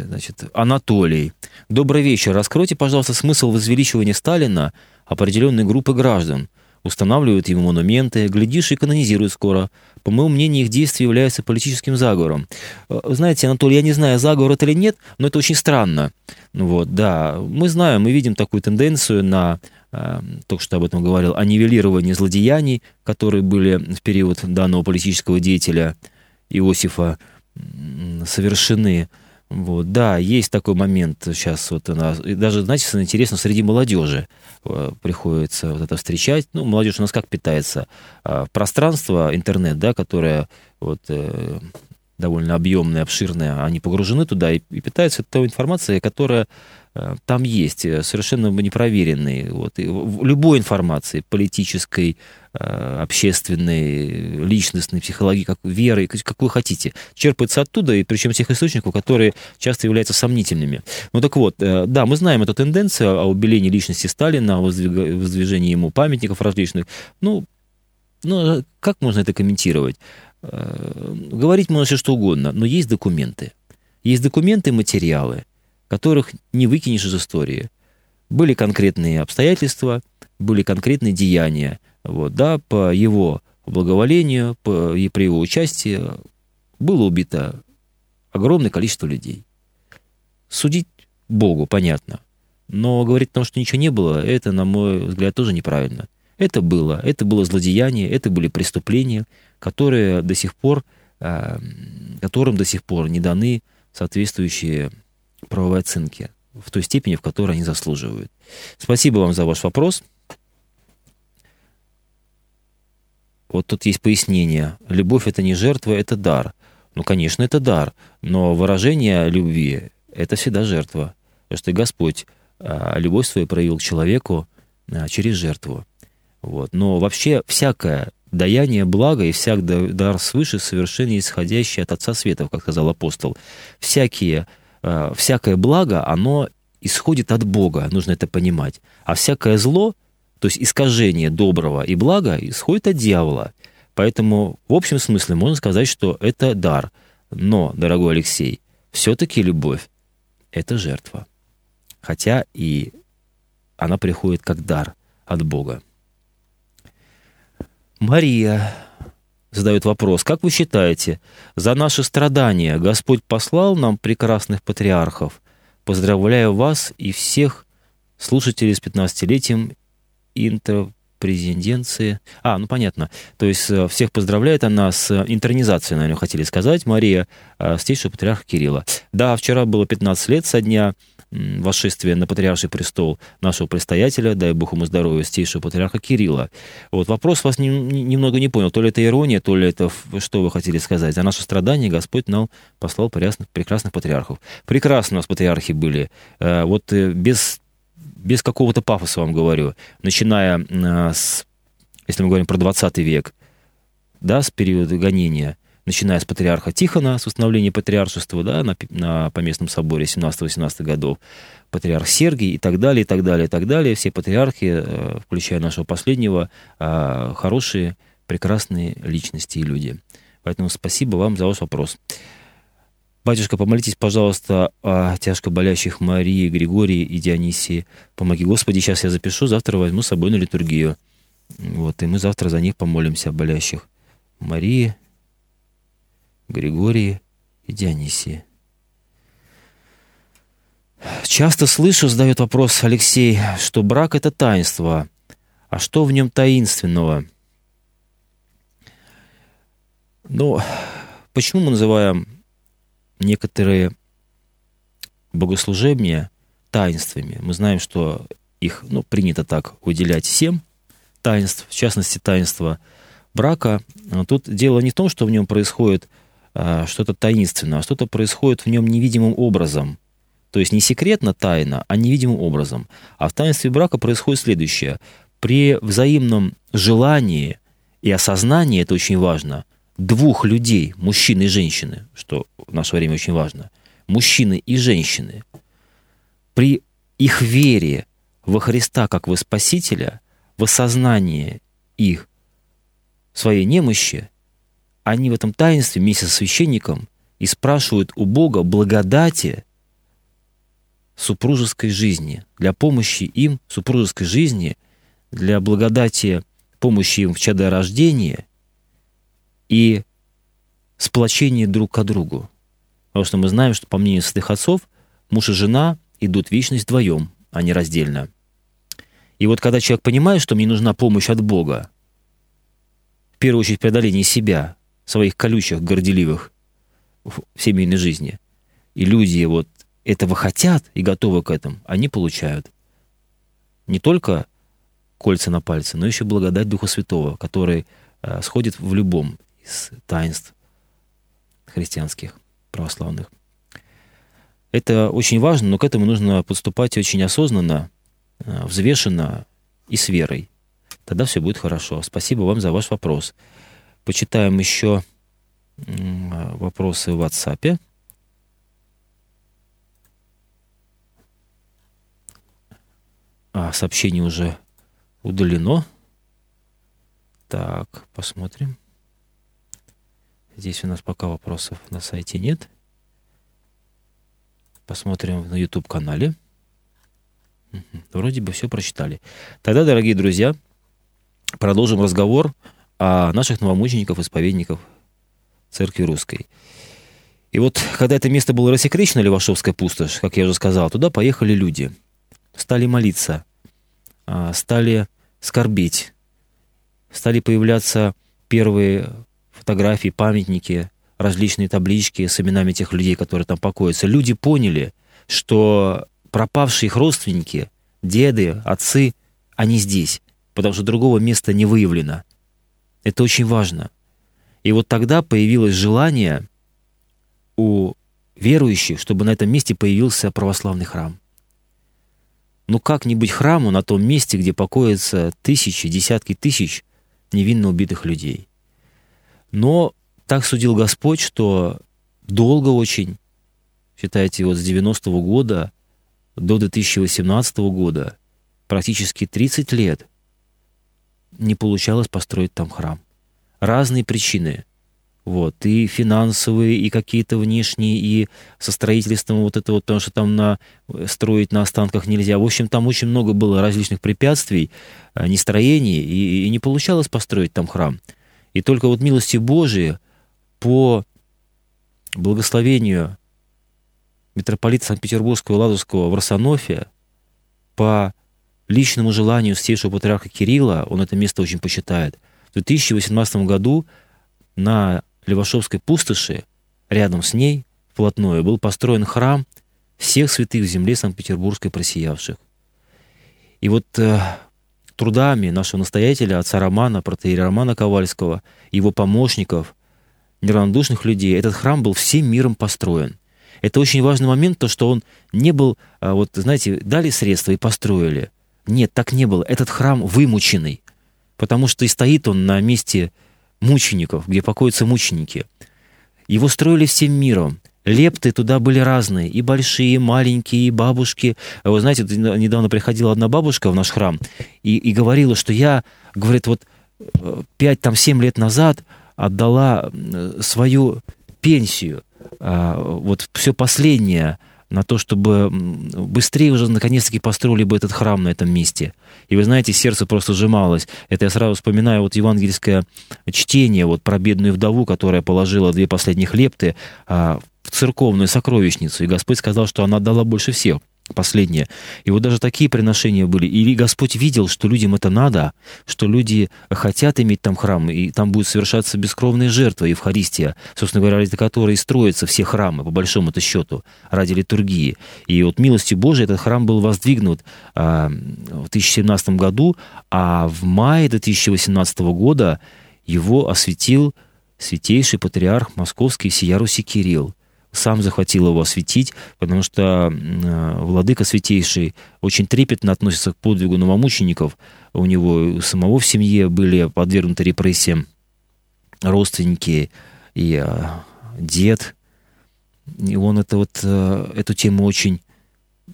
значит, Анатолий. Добрый вечер. Раскройте, пожалуйста, смысл возвеличивания Сталина определенной группы граждан. Устанавливают ему монументы, глядишь, и канонизируют скоро. По моему мнению, их действия являются политическим заговором. А, знаете, Анатолий, я не знаю, заговор это или нет, но это очень странно. Вот, да, мы знаем, мы видим такую тенденцию на а, только что об этом говорил, о нивелировании злодеяний, которые были в период данного политического деятеля Иосифа совершены. Вот, да, есть такой момент сейчас вот у нас. И даже, знаете, интересно, среди молодежи э, приходится вот это встречать. Ну, молодежь у нас как питается? А, пространство, интернет, да, которое вот э, довольно объемное, обширное, они погружены туда и, и питаются той информацией, которая Э, там есть э, совершенно непроверенные. Вот, и любой информации, политической, э, общественной, личностной, психологии, как, веры, как вы хотите, черпается оттуда, и причем тех источников, которые часто являются сомнительными. Ну так вот, да, мы знаем эту тенденцию о убелении личности Сталина, о воздвижении ему памятников различных. Ну, ну, как можно это комментировать? Говорить можно все что угодно, но есть документы. Есть документы, материалы, которых не выкинешь из истории. Были конкретные обстоятельства, были конкретные деяния. Вот, да, по его благоволению, по, и при его участии было убито огромное количество людей. Судить Богу, понятно. Но говорить о том, что ничего не было, это, на мой взгляд, тоже неправильно. Это было. Это было злодеяние, это были преступления, которые до сих пор, э, которым до сих пор не даны соответствующие правовой оценки в той степени, в которой они заслуживают. Спасибо вам за ваш вопрос. Вот тут есть пояснение. Любовь – это не жертва, это дар. Ну, конечно, это дар, но выражение любви – это всегда жертва. Потому что Господь а, любовь свою проявил к человеку а, через жертву. Вот. Но вообще всякое даяние блага и всяк дар свыше совершенно исходящий от Отца Светов, как сказал апостол. Всякие Э, всякое благо, оно исходит от Бога, нужно это понимать. А всякое зло, то есть искажение доброго и блага, исходит от дьявола. Поэтому в общем смысле можно сказать, что это дар. Но, дорогой Алексей, все-таки любовь – это жертва. Хотя и она приходит как дар от Бога. Мария задают вопрос, как вы считаете, за наши страдания Господь послал нам прекрасных патриархов? Поздравляю вас и всех слушателей с 15-летием интерпрезиденции. А, ну понятно. То есть э, всех поздравляет она с интернизацией, наверное, хотели сказать, Мария, э, стейшего патриарха Кирилла. Да, вчера было 15 лет со дня восшествия на патриарший престол нашего предстоятеля, дай бог ему здоровья, стейшего патриарха Кирилла. Вот вопрос вас не, не, немного не понял, то ли это ирония, то ли это что вы хотели сказать. За наше страдание Господь нам послал прекрасных, прекрасных патриархов. Прекрасно у нас патриархи были. Э, вот э, без, без какого-то пафоса вам говорю, начиная э, с, если мы говорим про 20 век, да, с периода гонения – начиная с патриарха Тихона, с установления патриаршества да, на, на Поместном соборе 17-18 годов, патриарх Сергий и так далее, и так далее, и так далее. Все патриархи, э, включая нашего последнего, э, хорошие, прекрасные личности и люди. Поэтому спасибо вам за ваш вопрос. Батюшка, помолитесь, пожалуйста, о тяжко болящих Марии, Григории и Дионисии. Помоги, Господи, сейчас я запишу, завтра возьму с собой на литургию. Вот, и мы завтра за них помолимся, о болящих Марии, Григории и Дионисии. Часто слышу, задает вопрос Алексей, что брак – это таинство. А что в нем таинственного? Ну, почему мы называем некоторые богослужения таинствами? Мы знаем, что их ну, принято так выделять семь таинств, в частности, таинство брака. Тут дело не в том, что в нем происходит что-то таинственное, а что-то происходит в нем невидимым образом – то есть не секретно, тайно, а невидимым образом. А в таинстве брака происходит следующее. При взаимном желании и осознании, это очень важно, двух людей, мужчины и женщины, что в наше время очень важно, мужчины и женщины, при их вере во Христа как во Спасителя, в осознании их своей немощи, они в этом таинстве вместе со священником и спрашивают у Бога благодати супружеской жизни, для помощи им супружеской жизни, для благодати помощи им в чадорождении и сплочения друг к другу. Потому что мы знаем, что по мнению святых отцов, муж и жена идут в вечность вдвоем, а не раздельно. И вот когда человек понимает, что мне нужна помощь от Бога, в первую очередь преодоление себя, своих колючих, горделивых в семейной жизни, и люди вот этого хотят и готовы к этому, они получают не только кольца на пальце, но еще благодать Духа Святого, который э, сходит в любом из таинств христианских, православных. Это очень важно, но к этому нужно подступать очень осознанно, э, взвешенно и с верой. Тогда все будет хорошо. Спасибо вам за ваш вопрос. Почитаем еще вопросы в WhatsApp. А, сообщение уже удалено. Так, посмотрим. Здесь у нас пока вопросов на сайте нет. Посмотрим на YouTube-канале. Вроде бы все прочитали. Тогда, дорогие друзья, продолжим разговор о наших новомучеников, исповедников Церкви Русской. И вот, когда это место было рассекречено, Левашовская пустошь, как я уже сказал, туда поехали люди – стали молиться, а, стали скорбить, стали появляться первые фотографии, памятники, различные таблички с именами тех людей, которые там покоятся. Люди поняли, что пропавшие их родственники, деды, отцы, они здесь, потому что другого места не выявлено. Это очень важно. И вот тогда появилось желание у верующих, чтобы на этом месте появился православный храм ну как-нибудь храму на том месте, где покоятся тысячи, десятки тысяч невинно убитых людей. Но так судил Господь, что долго очень, считайте, вот с 90-го года до 2018 года, практически 30 лет, не получалось построить там храм. Разные причины. Вот, и финансовые, и какие-то внешние, и со строительством вот это вот, потому что там на, строить на останках нельзя. В общем, там очень много было различных препятствий, а, нестроений, и, и не получалось построить там храм. И только вот милости Божии по благословению митрополита Санкт-Петербургского и Ладожского в Росонофе, по личному желанию святейшего патриарха Кирилла, он это место очень почитает, в 2018 году на Левашовской пустоши, рядом с ней, вплотную, был построен храм всех святых в земле Санкт-Петербургской просиявших. И вот э, трудами нашего настоятеля, отца Романа, протеера Романа Ковальского, его помощников, неравнодушных людей, этот храм был всем миром построен. Это очень важный момент, то, что он не был, э, вот, знаете, дали средства и построили. Нет, так не было. Этот храм вымученный, потому что и стоит он на месте мучеников, где покоятся мученики. Его строили всем миром. Лепты туда были разные, и большие, и маленькие, и бабушки. Вы знаете, недавно приходила одна бабушка в наш храм и, и говорила, что я, говорит, вот э, пять там семь лет назад отдала свою пенсию а, вот все последнее на то, чтобы быстрее уже наконец-таки построили бы этот храм на этом месте. И вы знаете, сердце просто сжималось. Это я сразу вспоминаю вот евангельское чтение вот про бедную вдову, которая положила две последних лепты а, в церковную сокровищницу. И Господь сказал, что она дала больше всех последнее. И вот даже такие приношения были. И Господь видел, что людям это надо, что люди хотят иметь там храм, и там будет совершаться бескровная жертва, Евхаристия, собственно говоря, ради которой и строятся все храмы, по большому-то счету, ради литургии. И вот милостью Божией этот храм был воздвигнут а, в 2017 году, а в мае 2018 года его осветил святейший патриарх московский Сия Руси Кирилл сам захватил его осветить, потому что э, владыка святейший очень трепетно относится к подвигу новомучеников. У него самого в семье были подвергнуты репрессиям родственники и э, дед. И он это вот, э, эту тему очень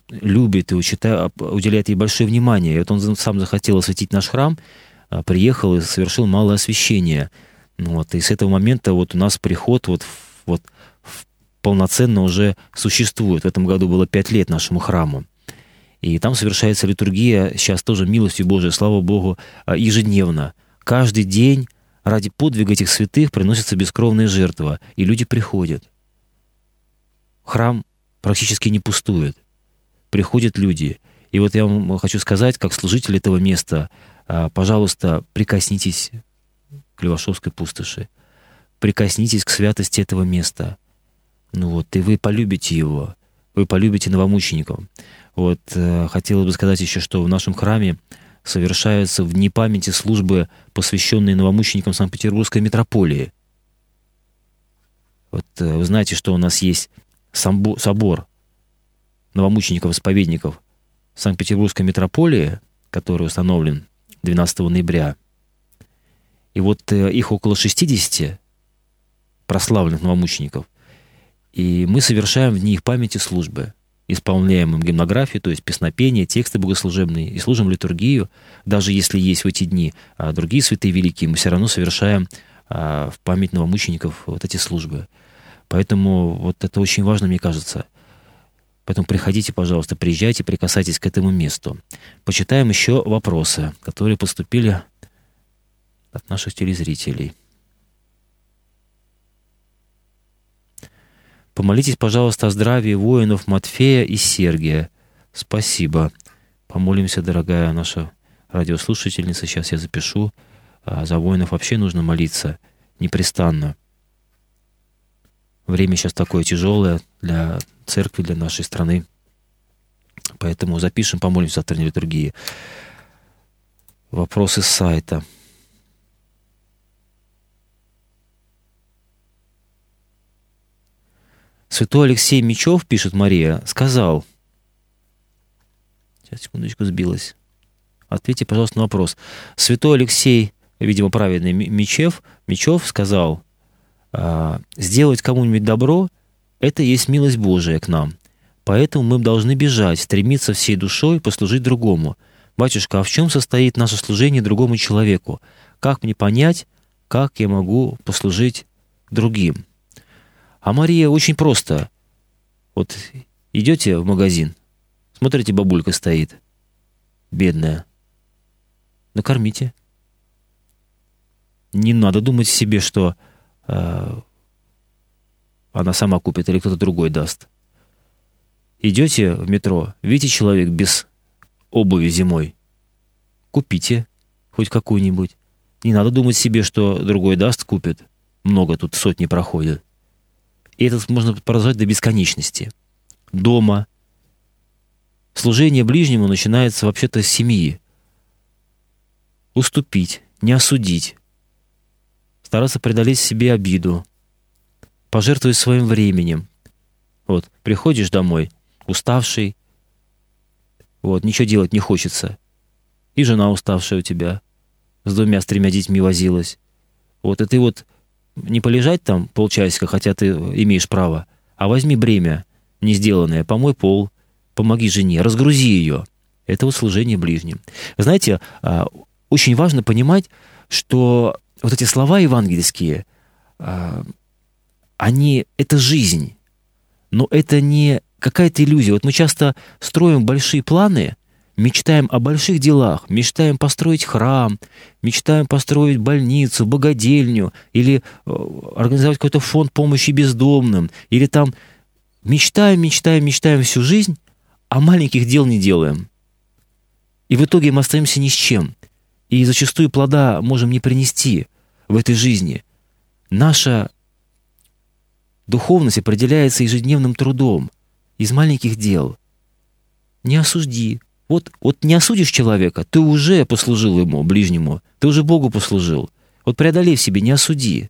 любит и уделяет ей большое внимание. И вот он сам захотел осветить наш храм, приехал и совершил малое освящение. Вот, и с этого момента вот у нас приход вот, вот полноценно уже существует. В этом году было пять лет нашему храму. И там совершается литургия, сейчас тоже милостью Божией, слава Богу, а, ежедневно. Каждый день ради подвига этих святых приносится бескровная жертва, и люди приходят. Храм практически не пустует. Приходят люди. И вот я вам хочу сказать, как служитель этого места, а, пожалуйста, прикоснитесь к Левашовской пустоши. Прикоснитесь к святости этого места. Ну вот, и вы полюбите его, вы полюбите новомучеников. Вот, э, хотелось бы сказать еще, что в нашем храме совершаются в дни памяти службы, посвященные новомученикам Санкт-Петербургской митрополии. Вот э, вы знаете, что у нас есть собор новомучеников-исповедников Санкт-Петербургской митрополии, который установлен 12 ноября. И вот э, их около 60 прославленных новомучеников. И мы совершаем в них памяти службы. Исполняем им гимнографию, то есть песнопение, тексты богослужебные, и служим литургию. Даже если есть в эти дни а другие святые великие, мы все равно совершаем а, в память новомучеников вот эти службы. Поэтому вот это очень важно, мне кажется. Поэтому приходите, пожалуйста, приезжайте, прикасайтесь к этому месту. Почитаем еще вопросы, которые поступили от наших телезрителей. Помолитесь, пожалуйста, о здравии воинов Матфея и Сергия. Спасибо. Помолимся, дорогая наша радиослушательница. Сейчас я запишу. А за воинов вообще нужно молиться непрестанно. Время сейчас такое тяжелое для церкви, для нашей страны. Поэтому запишем, помолимся завтра на литургии. Вопросы с сайта – Святой Алексей Мечев, пишет Мария, сказал, сейчас, секундочку, сбилась. Ответьте, пожалуйста, на вопрос. Святой Алексей, видимо, праведный Мечев, Мечев сказал, «А, сделать кому-нибудь добро – это есть милость Божия к нам. Поэтому мы должны бежать, стремиться всей душой послужить другому. Батюшка, а в чем состоит наше служение другому человеку? Как мне понять, как я могу послужить другим? А Мария очень просто. Вот идете в магазин, смотрите, бабулька стоит, бедная. Накормите. Не надо думать себе, что э, она сама купит или кто-то другой даст. Идете в метро, видите человек без обуви зимой, купите хоть какую-нибудь. Не надо думать себе, что другой даст, купит. Много тут сотни проходят. И это можно продолжать до бесконечности. Дома. Служение ближнему начинается вообще-то с семьи. Уступить, не осудить. Стараться преодолеть себе обиду. Пожертвовать своим временем. Вот, приходишь домой, уставший, вот, ничего делать не хочется. И жена уставшая у тебя, с двумя, с тремя детьми возилась. Вот, и ты вот не полежать там полчасика, хотя ты имеешь право, а возьми бремя не сделанное, помой пол, помоги жене, разгрузи ее. Это вот служение ближним. Знаете, а, очень важно понимать, что вот эти слова евангельские, а, они — это жизнь. Но это не какая-то иллюзия. Вот мы часто строим большие планы, мечтаем о больших делах, мечтаем построить храм, мечтаем построить больницу, богадельню или э, организовать какой-то фонд помощи бездомным, или там мечтаем, мечтаем, мечтаем всю жизнь, а маленьких дел не делаем. И в итоге мы остаемся ни с чем. И зачастую плода можем не принести в этой жизни. Наша духовность определяется ежедневным трудом из маленьких дел. Не осужди. Вот, вот не осудишь человека, ты уже послужил ему, ближнему, ты уже Богу послужил. Вот преодолей в себе, не осуди.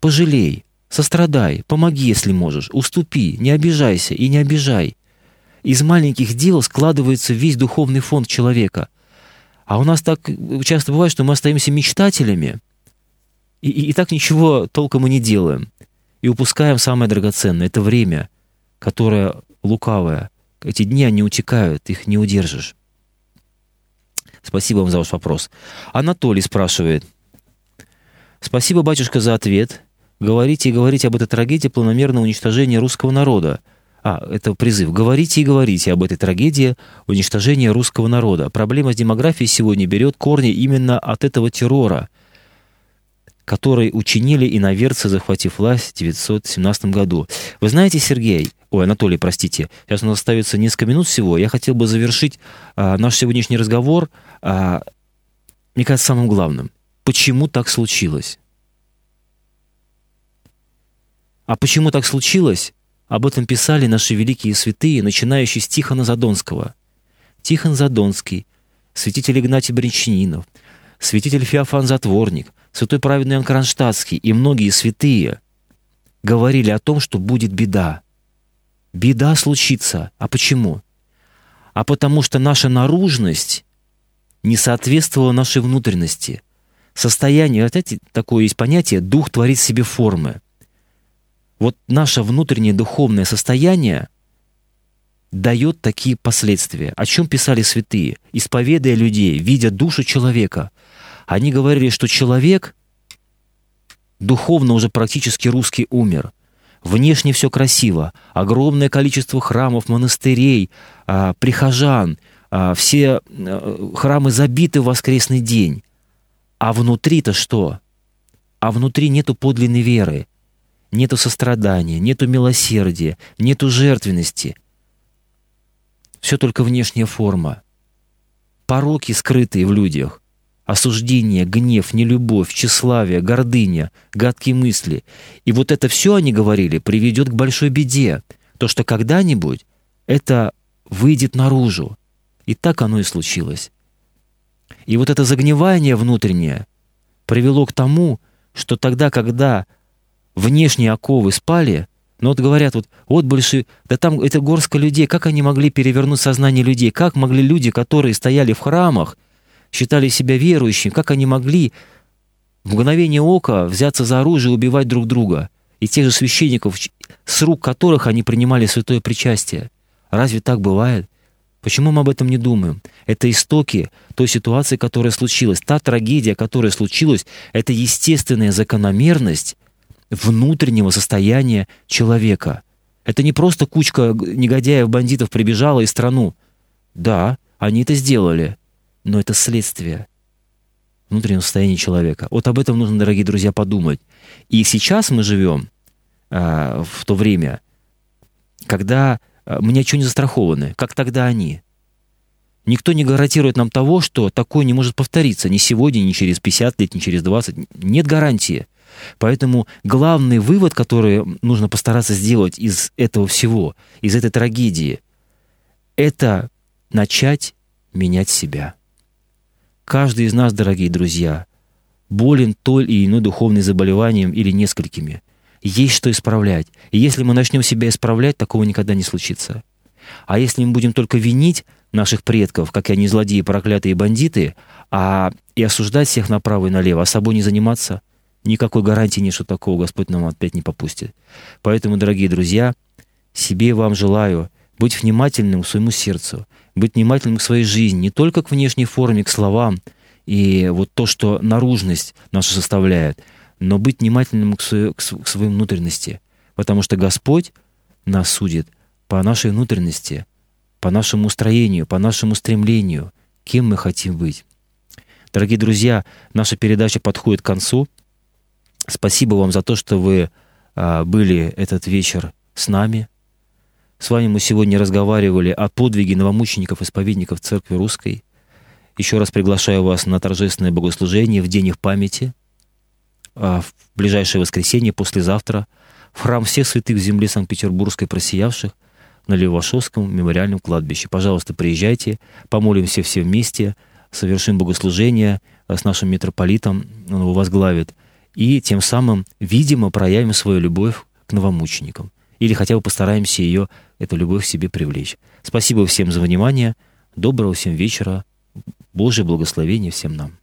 Пожалей, сострадай, помоги, если можешь, уступи, не обижайся и не обижай. Из маленьких дел складывается весь духовный фонд человека. А у нас так часто бывает, что мы остаемся мечтателями, и, и, и так ничего толком и не делаем. И упускаем самое драгоценное — это время, которое лукавое. Эти дни, они утекают, их не удержишь. Спасибо вам за ваш вопрос. Анатолий спрашивает. Спасибо, батюшка, за ответ. Говорите и говорите об этой трагедии планомерного уничтожения русского народа. А, это призыв. Говорите и говорите об этой трагедии уничтожения русского народа. Проблема с демографией сегодня берет корни именно от этого террора, который учинили иноверцы, захватив власть в 1917 году. Вы знаете, Сергей, ой, Анатолий, простите, сейчас у нас остается несколько минут всего, я хотел бы завершить а, наш сегодняшний разговор, а, мне кажется, самым главным. Почему так случилось? А почему так случилось? Об этом писали наши великие святые, начинающие с Тихона Задонского. Тихон Задонский, святитель Игнатий Бринчанинов, святитель Феофан Затворник, святой праведный Иоанн Кронштадтский и многие святые говорили о том, что будет беда. Беда случится. А почему? А потому что наша наружность не соответствовала нашей внутренности. Состояние, эти, такое есть понятие, дух творит себе формы. Вот наше внутреннее духовное состояние дает такие последствия. О чем писали святые? Исповедая людей, видя душу человека – они говорили, что человек духовно уже практически русский умер. Внешне все красиво, огромное количество храмов, монастырей, а, прихожан, а, все а, храмы забиты в воскресный день. А внутри-то что? А внутри нету подлинной веры, нету сострадания, нету милосердия, нету жертвенности. Все только внешняя форма. Пороки скрытые в людях – осуждение, гнев, нелюбовь, тщеславие, гордыня, гадкие мысли. И вот это все, они говорили, приведет к большой беде. То, что когда-нибудь это выйдет наружу. И так оно и случилось. И вот это загнивание внутреннее привело к тому, что тогда, когда внешние оковы спали, ну вот говорят, вот, вот больше, да там это горстка людей, как они могли перевернуть сознание людей, как могли люди, которые стояли в храмах, считали себя верующими, как они могли в мгновение ока взяться за оружие и убивать друг друга, и тех же священников, с рук которых они принимали святое причастие. Разве так бывает? Почему мы об этом не думаем? Это истоки той ситуации, которая случилась. Та трагедия, которая случилась, это естественная закономерность внутреннего состояния человека. Это не просто кучка негодяев, бандитов прибежала из страну. Да, они это сделали но это следствие внутреннего состояния человека. Вот об этом нужно, дорогие друзья, подумать. И сейчас мы живем э, в то время, когда э, мы ни от чего не застрахованы, как тогда они. Никто не гарантирует нам того, что такое не может повториться ни сегодня, ни через 50 лет, ни через 20. Нет гарантии. Поэтому главный вывод, который нужно постараться сделать из этого всего, из этой трагедии, это начать менять себя. Каждый из нас, дорогие друзья, болен той или иной духовным заболеванием или несколькими. Есть что исправлять. И если мы начнем себя исправлять, такого никогда не случится. А если мы будем только винить наших предков, как они злодеи, проклятые бандиты, а и осуждать всех направо и налево, а собой не заниматься, никакой гарантии нет, что такого Господь нам опять не попустит. Поэтому, дорогие друзья, себе вам желаю быть внимательным к своему сердцу, быть внимательным к своей жизни, не только к внешней форме, к словам и вот то, что наружность наша составляет, но быть внимательным к, своей, к своей внутренности, потому что Господь нас судит по нашей внутренности, по нашему устроению, по нашему стремлению, кем мы хотим быть. Дорогие друзья, наша передача подходит к концу. Спасибо вам за то, что вы а, были этот вечер с нами. С вами мы сегодня разговаривали о подвиге новомучеников-исповедников Церкви Русской. Еще раз приглашаю вас на торжественное богослужение в день их памяти, а, в ближайшее воскресенье, послезавтра, в храм всех святых земли Санкт-Петербургской просиявших на Левашовском мемориальном кладбище. Пожалуйста, приезжайте, помолимся все вместе, совершим богослужение с нашим митрополитом, он его возглавит, и тем самым, видимо, проявим свою любовь к новомученикам. Или хотя бы постараемся ее, эту любовь себе привлечь. Спасибо всем за внимание. Доброго всем вечера. Божье благословение всем нам.